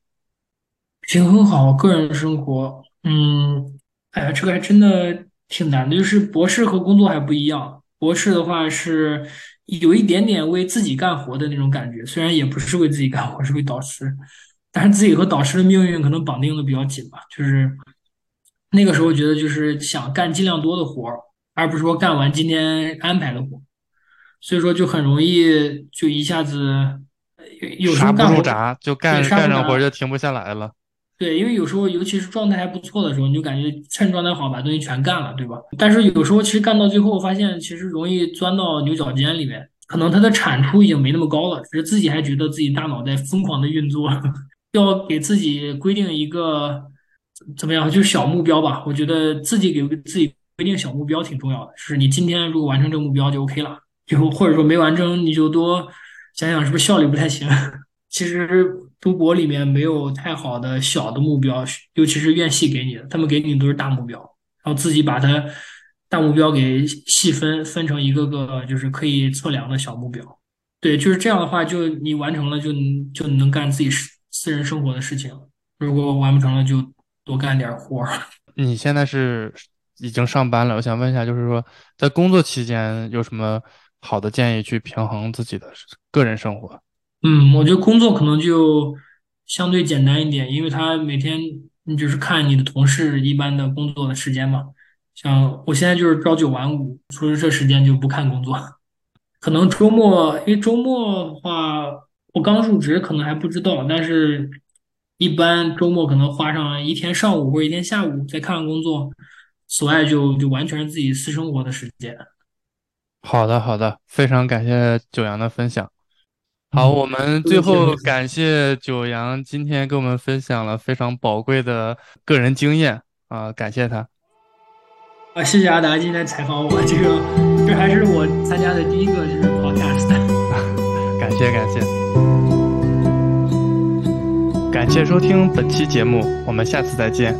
平衡好个人生活，嗯，哎呀，这个还真的挺难的。就是博士和工作还不一样，博士的话是有一点点为自己干活的那种感觉，虽然也不是为自己干活，是为导师，但是自己和导师的命运可能绑定的比较紧吧。就是那个时候觉得就是想干尽量多的活儿。而不是说干完今天安排的活，所以说就很容易就一下子有有时候干活就干干上活就停不下来了。对，因为有时候尤其是状态还不错的时候，你就感觉趁状态好把东西全干了，对吧？但是有时候其实干到最后发现，其实容易钻到牛角尖里面，可能它的产出已经没那么高了，只是自己还觉得自己大脑在疯狂的运作，要给自己规定一个怎么样，就是小目标吧。我觉得自己给自己。规定小目标挺重要的，就是你今天如果完成这个目标就 OK 了，就或者说没完成你就多想想是不是效率不太行。其实读博里面没有太好的小的目标，尤其是院系给你的，他们给你都是大目标，然后自己把它大目标给细分分成一个个就是可以测量的小目标。对，就是这样的话，就你完成了就就能干自己私私人生活的事情，如果完不成了就多干点活儿。你现在是？已经上班了，我想问一下，就是说在工作期间有什么好的建议去平衡自己的个人生活？嗯，我觉得工作可能就相对简单一点，因为他每天就是看你的同事一般的工作的时间嘛。像我现在就是朝九晚五，除了这时间就不看工作。可能周末，因为周末的话，我刚入职可能还不知道，但是一般周末可能花上一天上午或者一天下午再看看工作。所爱就就完全是自己私生活的时间。好的，好的，非常感谢九阳的分享。好，我们最后感谢九阳今天跟我们分享了非常宝贵的个人经验啊，感谢他。啊，谢谢阿达今天采访我，这个这还是我参加的第一个就是 podcast。感谢感谢，感谢收听本期节目，我们下次再见。